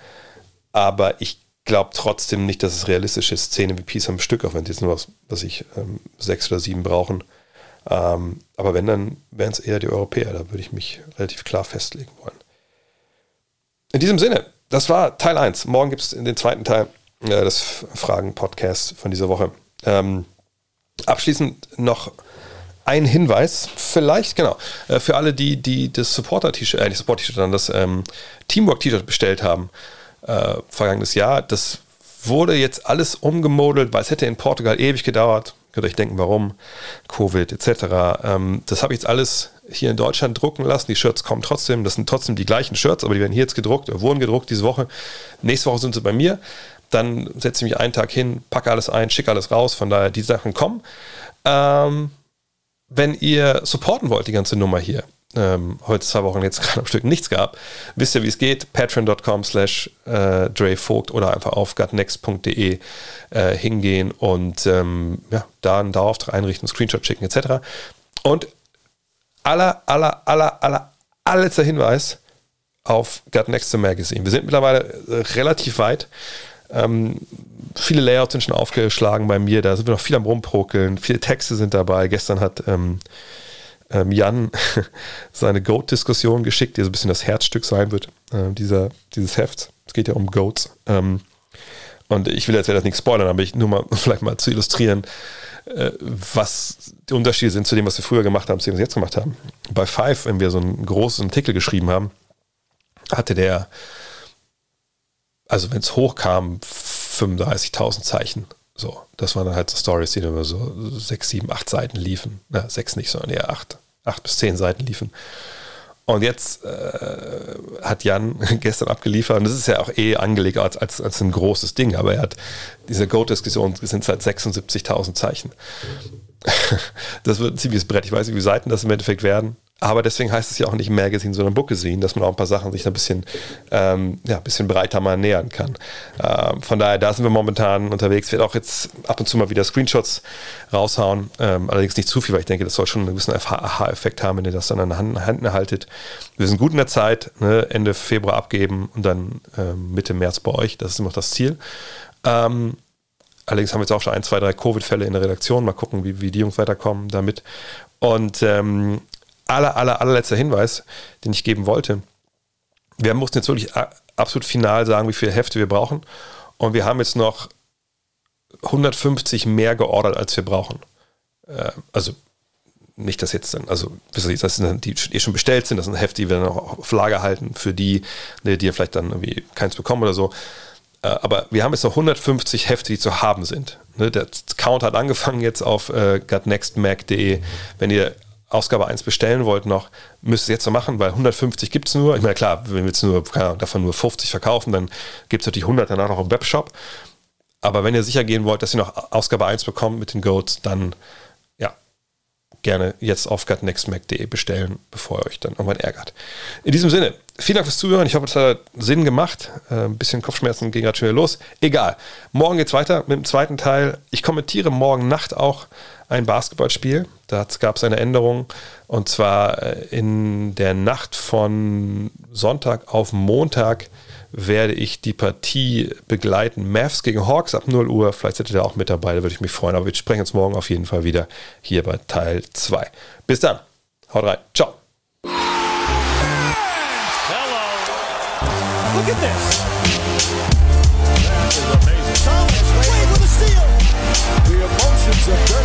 S1: Aber ich glaube trotzdem nicht, dass es realistisch ist, 10 MVPs am Stück, auch wenn sie jetzt nur was, was ich, ähm, sechs oder sieben brauchen. Ähm, aber wenn, dann wären es eher die Europäer. Da würde ich mich relativ klar festlegen wollen. In diesem Sinne, das war Teil 1. Morgen gibt es den zweiten Teil äh, des Fragen-Podcasts von dieser Woche. Ähm, abschließend noch ein Hinweis, vielleicht, genau, äh, für alle, die, die das Supporter-T-Shirt, äh, nicht Support-T-Shirt, sondern das ähm, Teamwork-T-Shirt bestellt haben, äh, vergangenes Jahr. Das wurde jetzt alles umgemodelt, weil es hätte in Portugal ewig gedauert. Könnt ihr euch denken, warum? Covid etc. Ähm, das habe ich jetzt alles hier in Deutschland drucken lassen. Die Shirts kommen trotzdem. Das sind trotzdem die gleichen Shirts, aber die werden hier jetzt gedruckt, oder wurden gedruckt diese Woche. Nächste Woche sind sie bei mir dann setze ich mich einen Tag hin, packe alles ein, schicke alles raus. Von daher, die Sachen kommen. Ähm, wenn ihr supporten wollt, die ganze Nummer hier, ähm, heute zwei Wochen jetzt gerade am Stück nichts gab, wisst ihr, wie es geht. Patreon.com slash äh, Vogt oder einfach auf gutnext.de äh, hingehen und ähm, ja, da einen Dauerauftrag einrichten, Screenshot schicken etc. Und aller, aller, aller, aller, allerletzter Hinweis auf Gut Magazine. Wir sind mittlerweile äh, relativ weit. Ähm, viele Layouts sind schon aufgeschlagen bei mir, da sind wir noch viel am Rumprokeln, viele Texte sind dabei. Gestern hat ähm, ähm, Jan seine Goat-Diskussion geschickt, die so ein bisschen das Herzstück sein wird, äh, dieser, dieses Hefts. Es geht ja um Goats. Ähm, und ich will jetzt das nicht spoilern, aber ich nur mal vielleicht mal zu illustrieren, äh, was die Unterschiede sind zu dem, was wir früher gemacht haben, zu dem, was wir jetzt gemacht haben. Bei Five, wenn wir so einen großen Artikel geschrieben haben, hatte der also wenn es hochkam, 35.000 Zeichen. So, das waren dann halt so Stories, die dann über so sechs, sieben, acht Seiten liefen. Na, sechs nicht, sondern eher acht, acht bis zehn Seiten liefen. Und jetzt äh, hat Jan gestern abgeliefert, und das ist ja auch eh angelegt als, als, als ein großes Ding, aber er hat diese Go-Diskussion, sind seit 76.000 Zeichen. Das wird ein ziemliches Brett. Ich weiß nicht, wie Seiten das im Endeffekt werden. Aber deswegen heißt es ja auch nicht Magazine, sondern Bookazine, dass man auch ein paar Sachen sich ein bisschen, ähm, ja, ein bisschen breiter mal nähern kann. Ähm, von daher, da sind wir momentan unterwegs. Wird auch jetzt ab und zu mal wieder Screenshots raushauen. Ähm, allerdings nicht zu viel, weil ich denke, das soll schon einen gewissen Aha-Effekt haben, wenn ihr das dann an den Händen haltet. Wir sind gut in der Zeit, ne? Ende Februar abgeben und dann ähm, Mitte März bei euch. Das ist immer noch das Ziel. Ähm, allerdings haben wir jetzt auch schon ein, zwei, drei Covid-Fälle in der Redaktion. Mal gucken, wie, wie die Jungs weiterkommen damit. Und ähm, aller, aller, allerletzter Hinweis, den ich geben wollte. Wir mussten jetzt wirklich absolut final sagen, wie viele Hefte wir brauchen. Und wir haben jetzt noch 150 mehr geordert, als wir brauchen. Äh, also nicht, dass jetzt dann, also das sind die eh schon bestellt sind, das sind Hefte, die wir dann auch auf Lager halten für die, die vielleicht dann irgendwie keins bekommen oder so. Äh, aber wir haben jetzt noch 150 Hefte, die zu haben sind. Ne, der Count hat angefangen jetzt auf äh, gotnextmac.de. Wenn ihr Ausgabe 1 bestellen wollt noch, müsst ihr jetzt so machen, weil 150 gibt es nur. Ich meine, klar, wenn wir jetzt nur, davon nur 50 verkaufen, dann gibt es natürlich 100 danach noch im Webshop. Aber wenn ihr sicher gehen wollt, dass ihr noch Ausgabe 1 bekommt mit den Goats, dann gerne jetzt auf gutnextmac.de bestellen, bevor ihr euch dann irgendwann ärgert. In diesem Sinne, vielen Dank fürs Zuhören. Ich hoffe, es hat Sinn gemacht. Äh, ein bisschen Kopfschmerzen ging gerade schnell los. Egal. Morgen geht es weiter mit dem zweiten Teil. Ich kommentiere morgen Nacht auch ein Basketballspiel. Da gab es eine Änderung. Und zwar äh, in der Nacht von Sonntag auf Montag werde ich die Partie begleiten. Mavs gegen Hawks ab 0 Uhr. Vielleicht seid ihr da auch mit dabei, da würde ich mich freuen. Aber wir sprechen uns morgen auf jeden Fall wieder hier bei Teil 2. Bis dann. Haut rein. Ciao.
S2: Look at this. That is amazing. Thomas Wade with a steal.
S3: The emotions of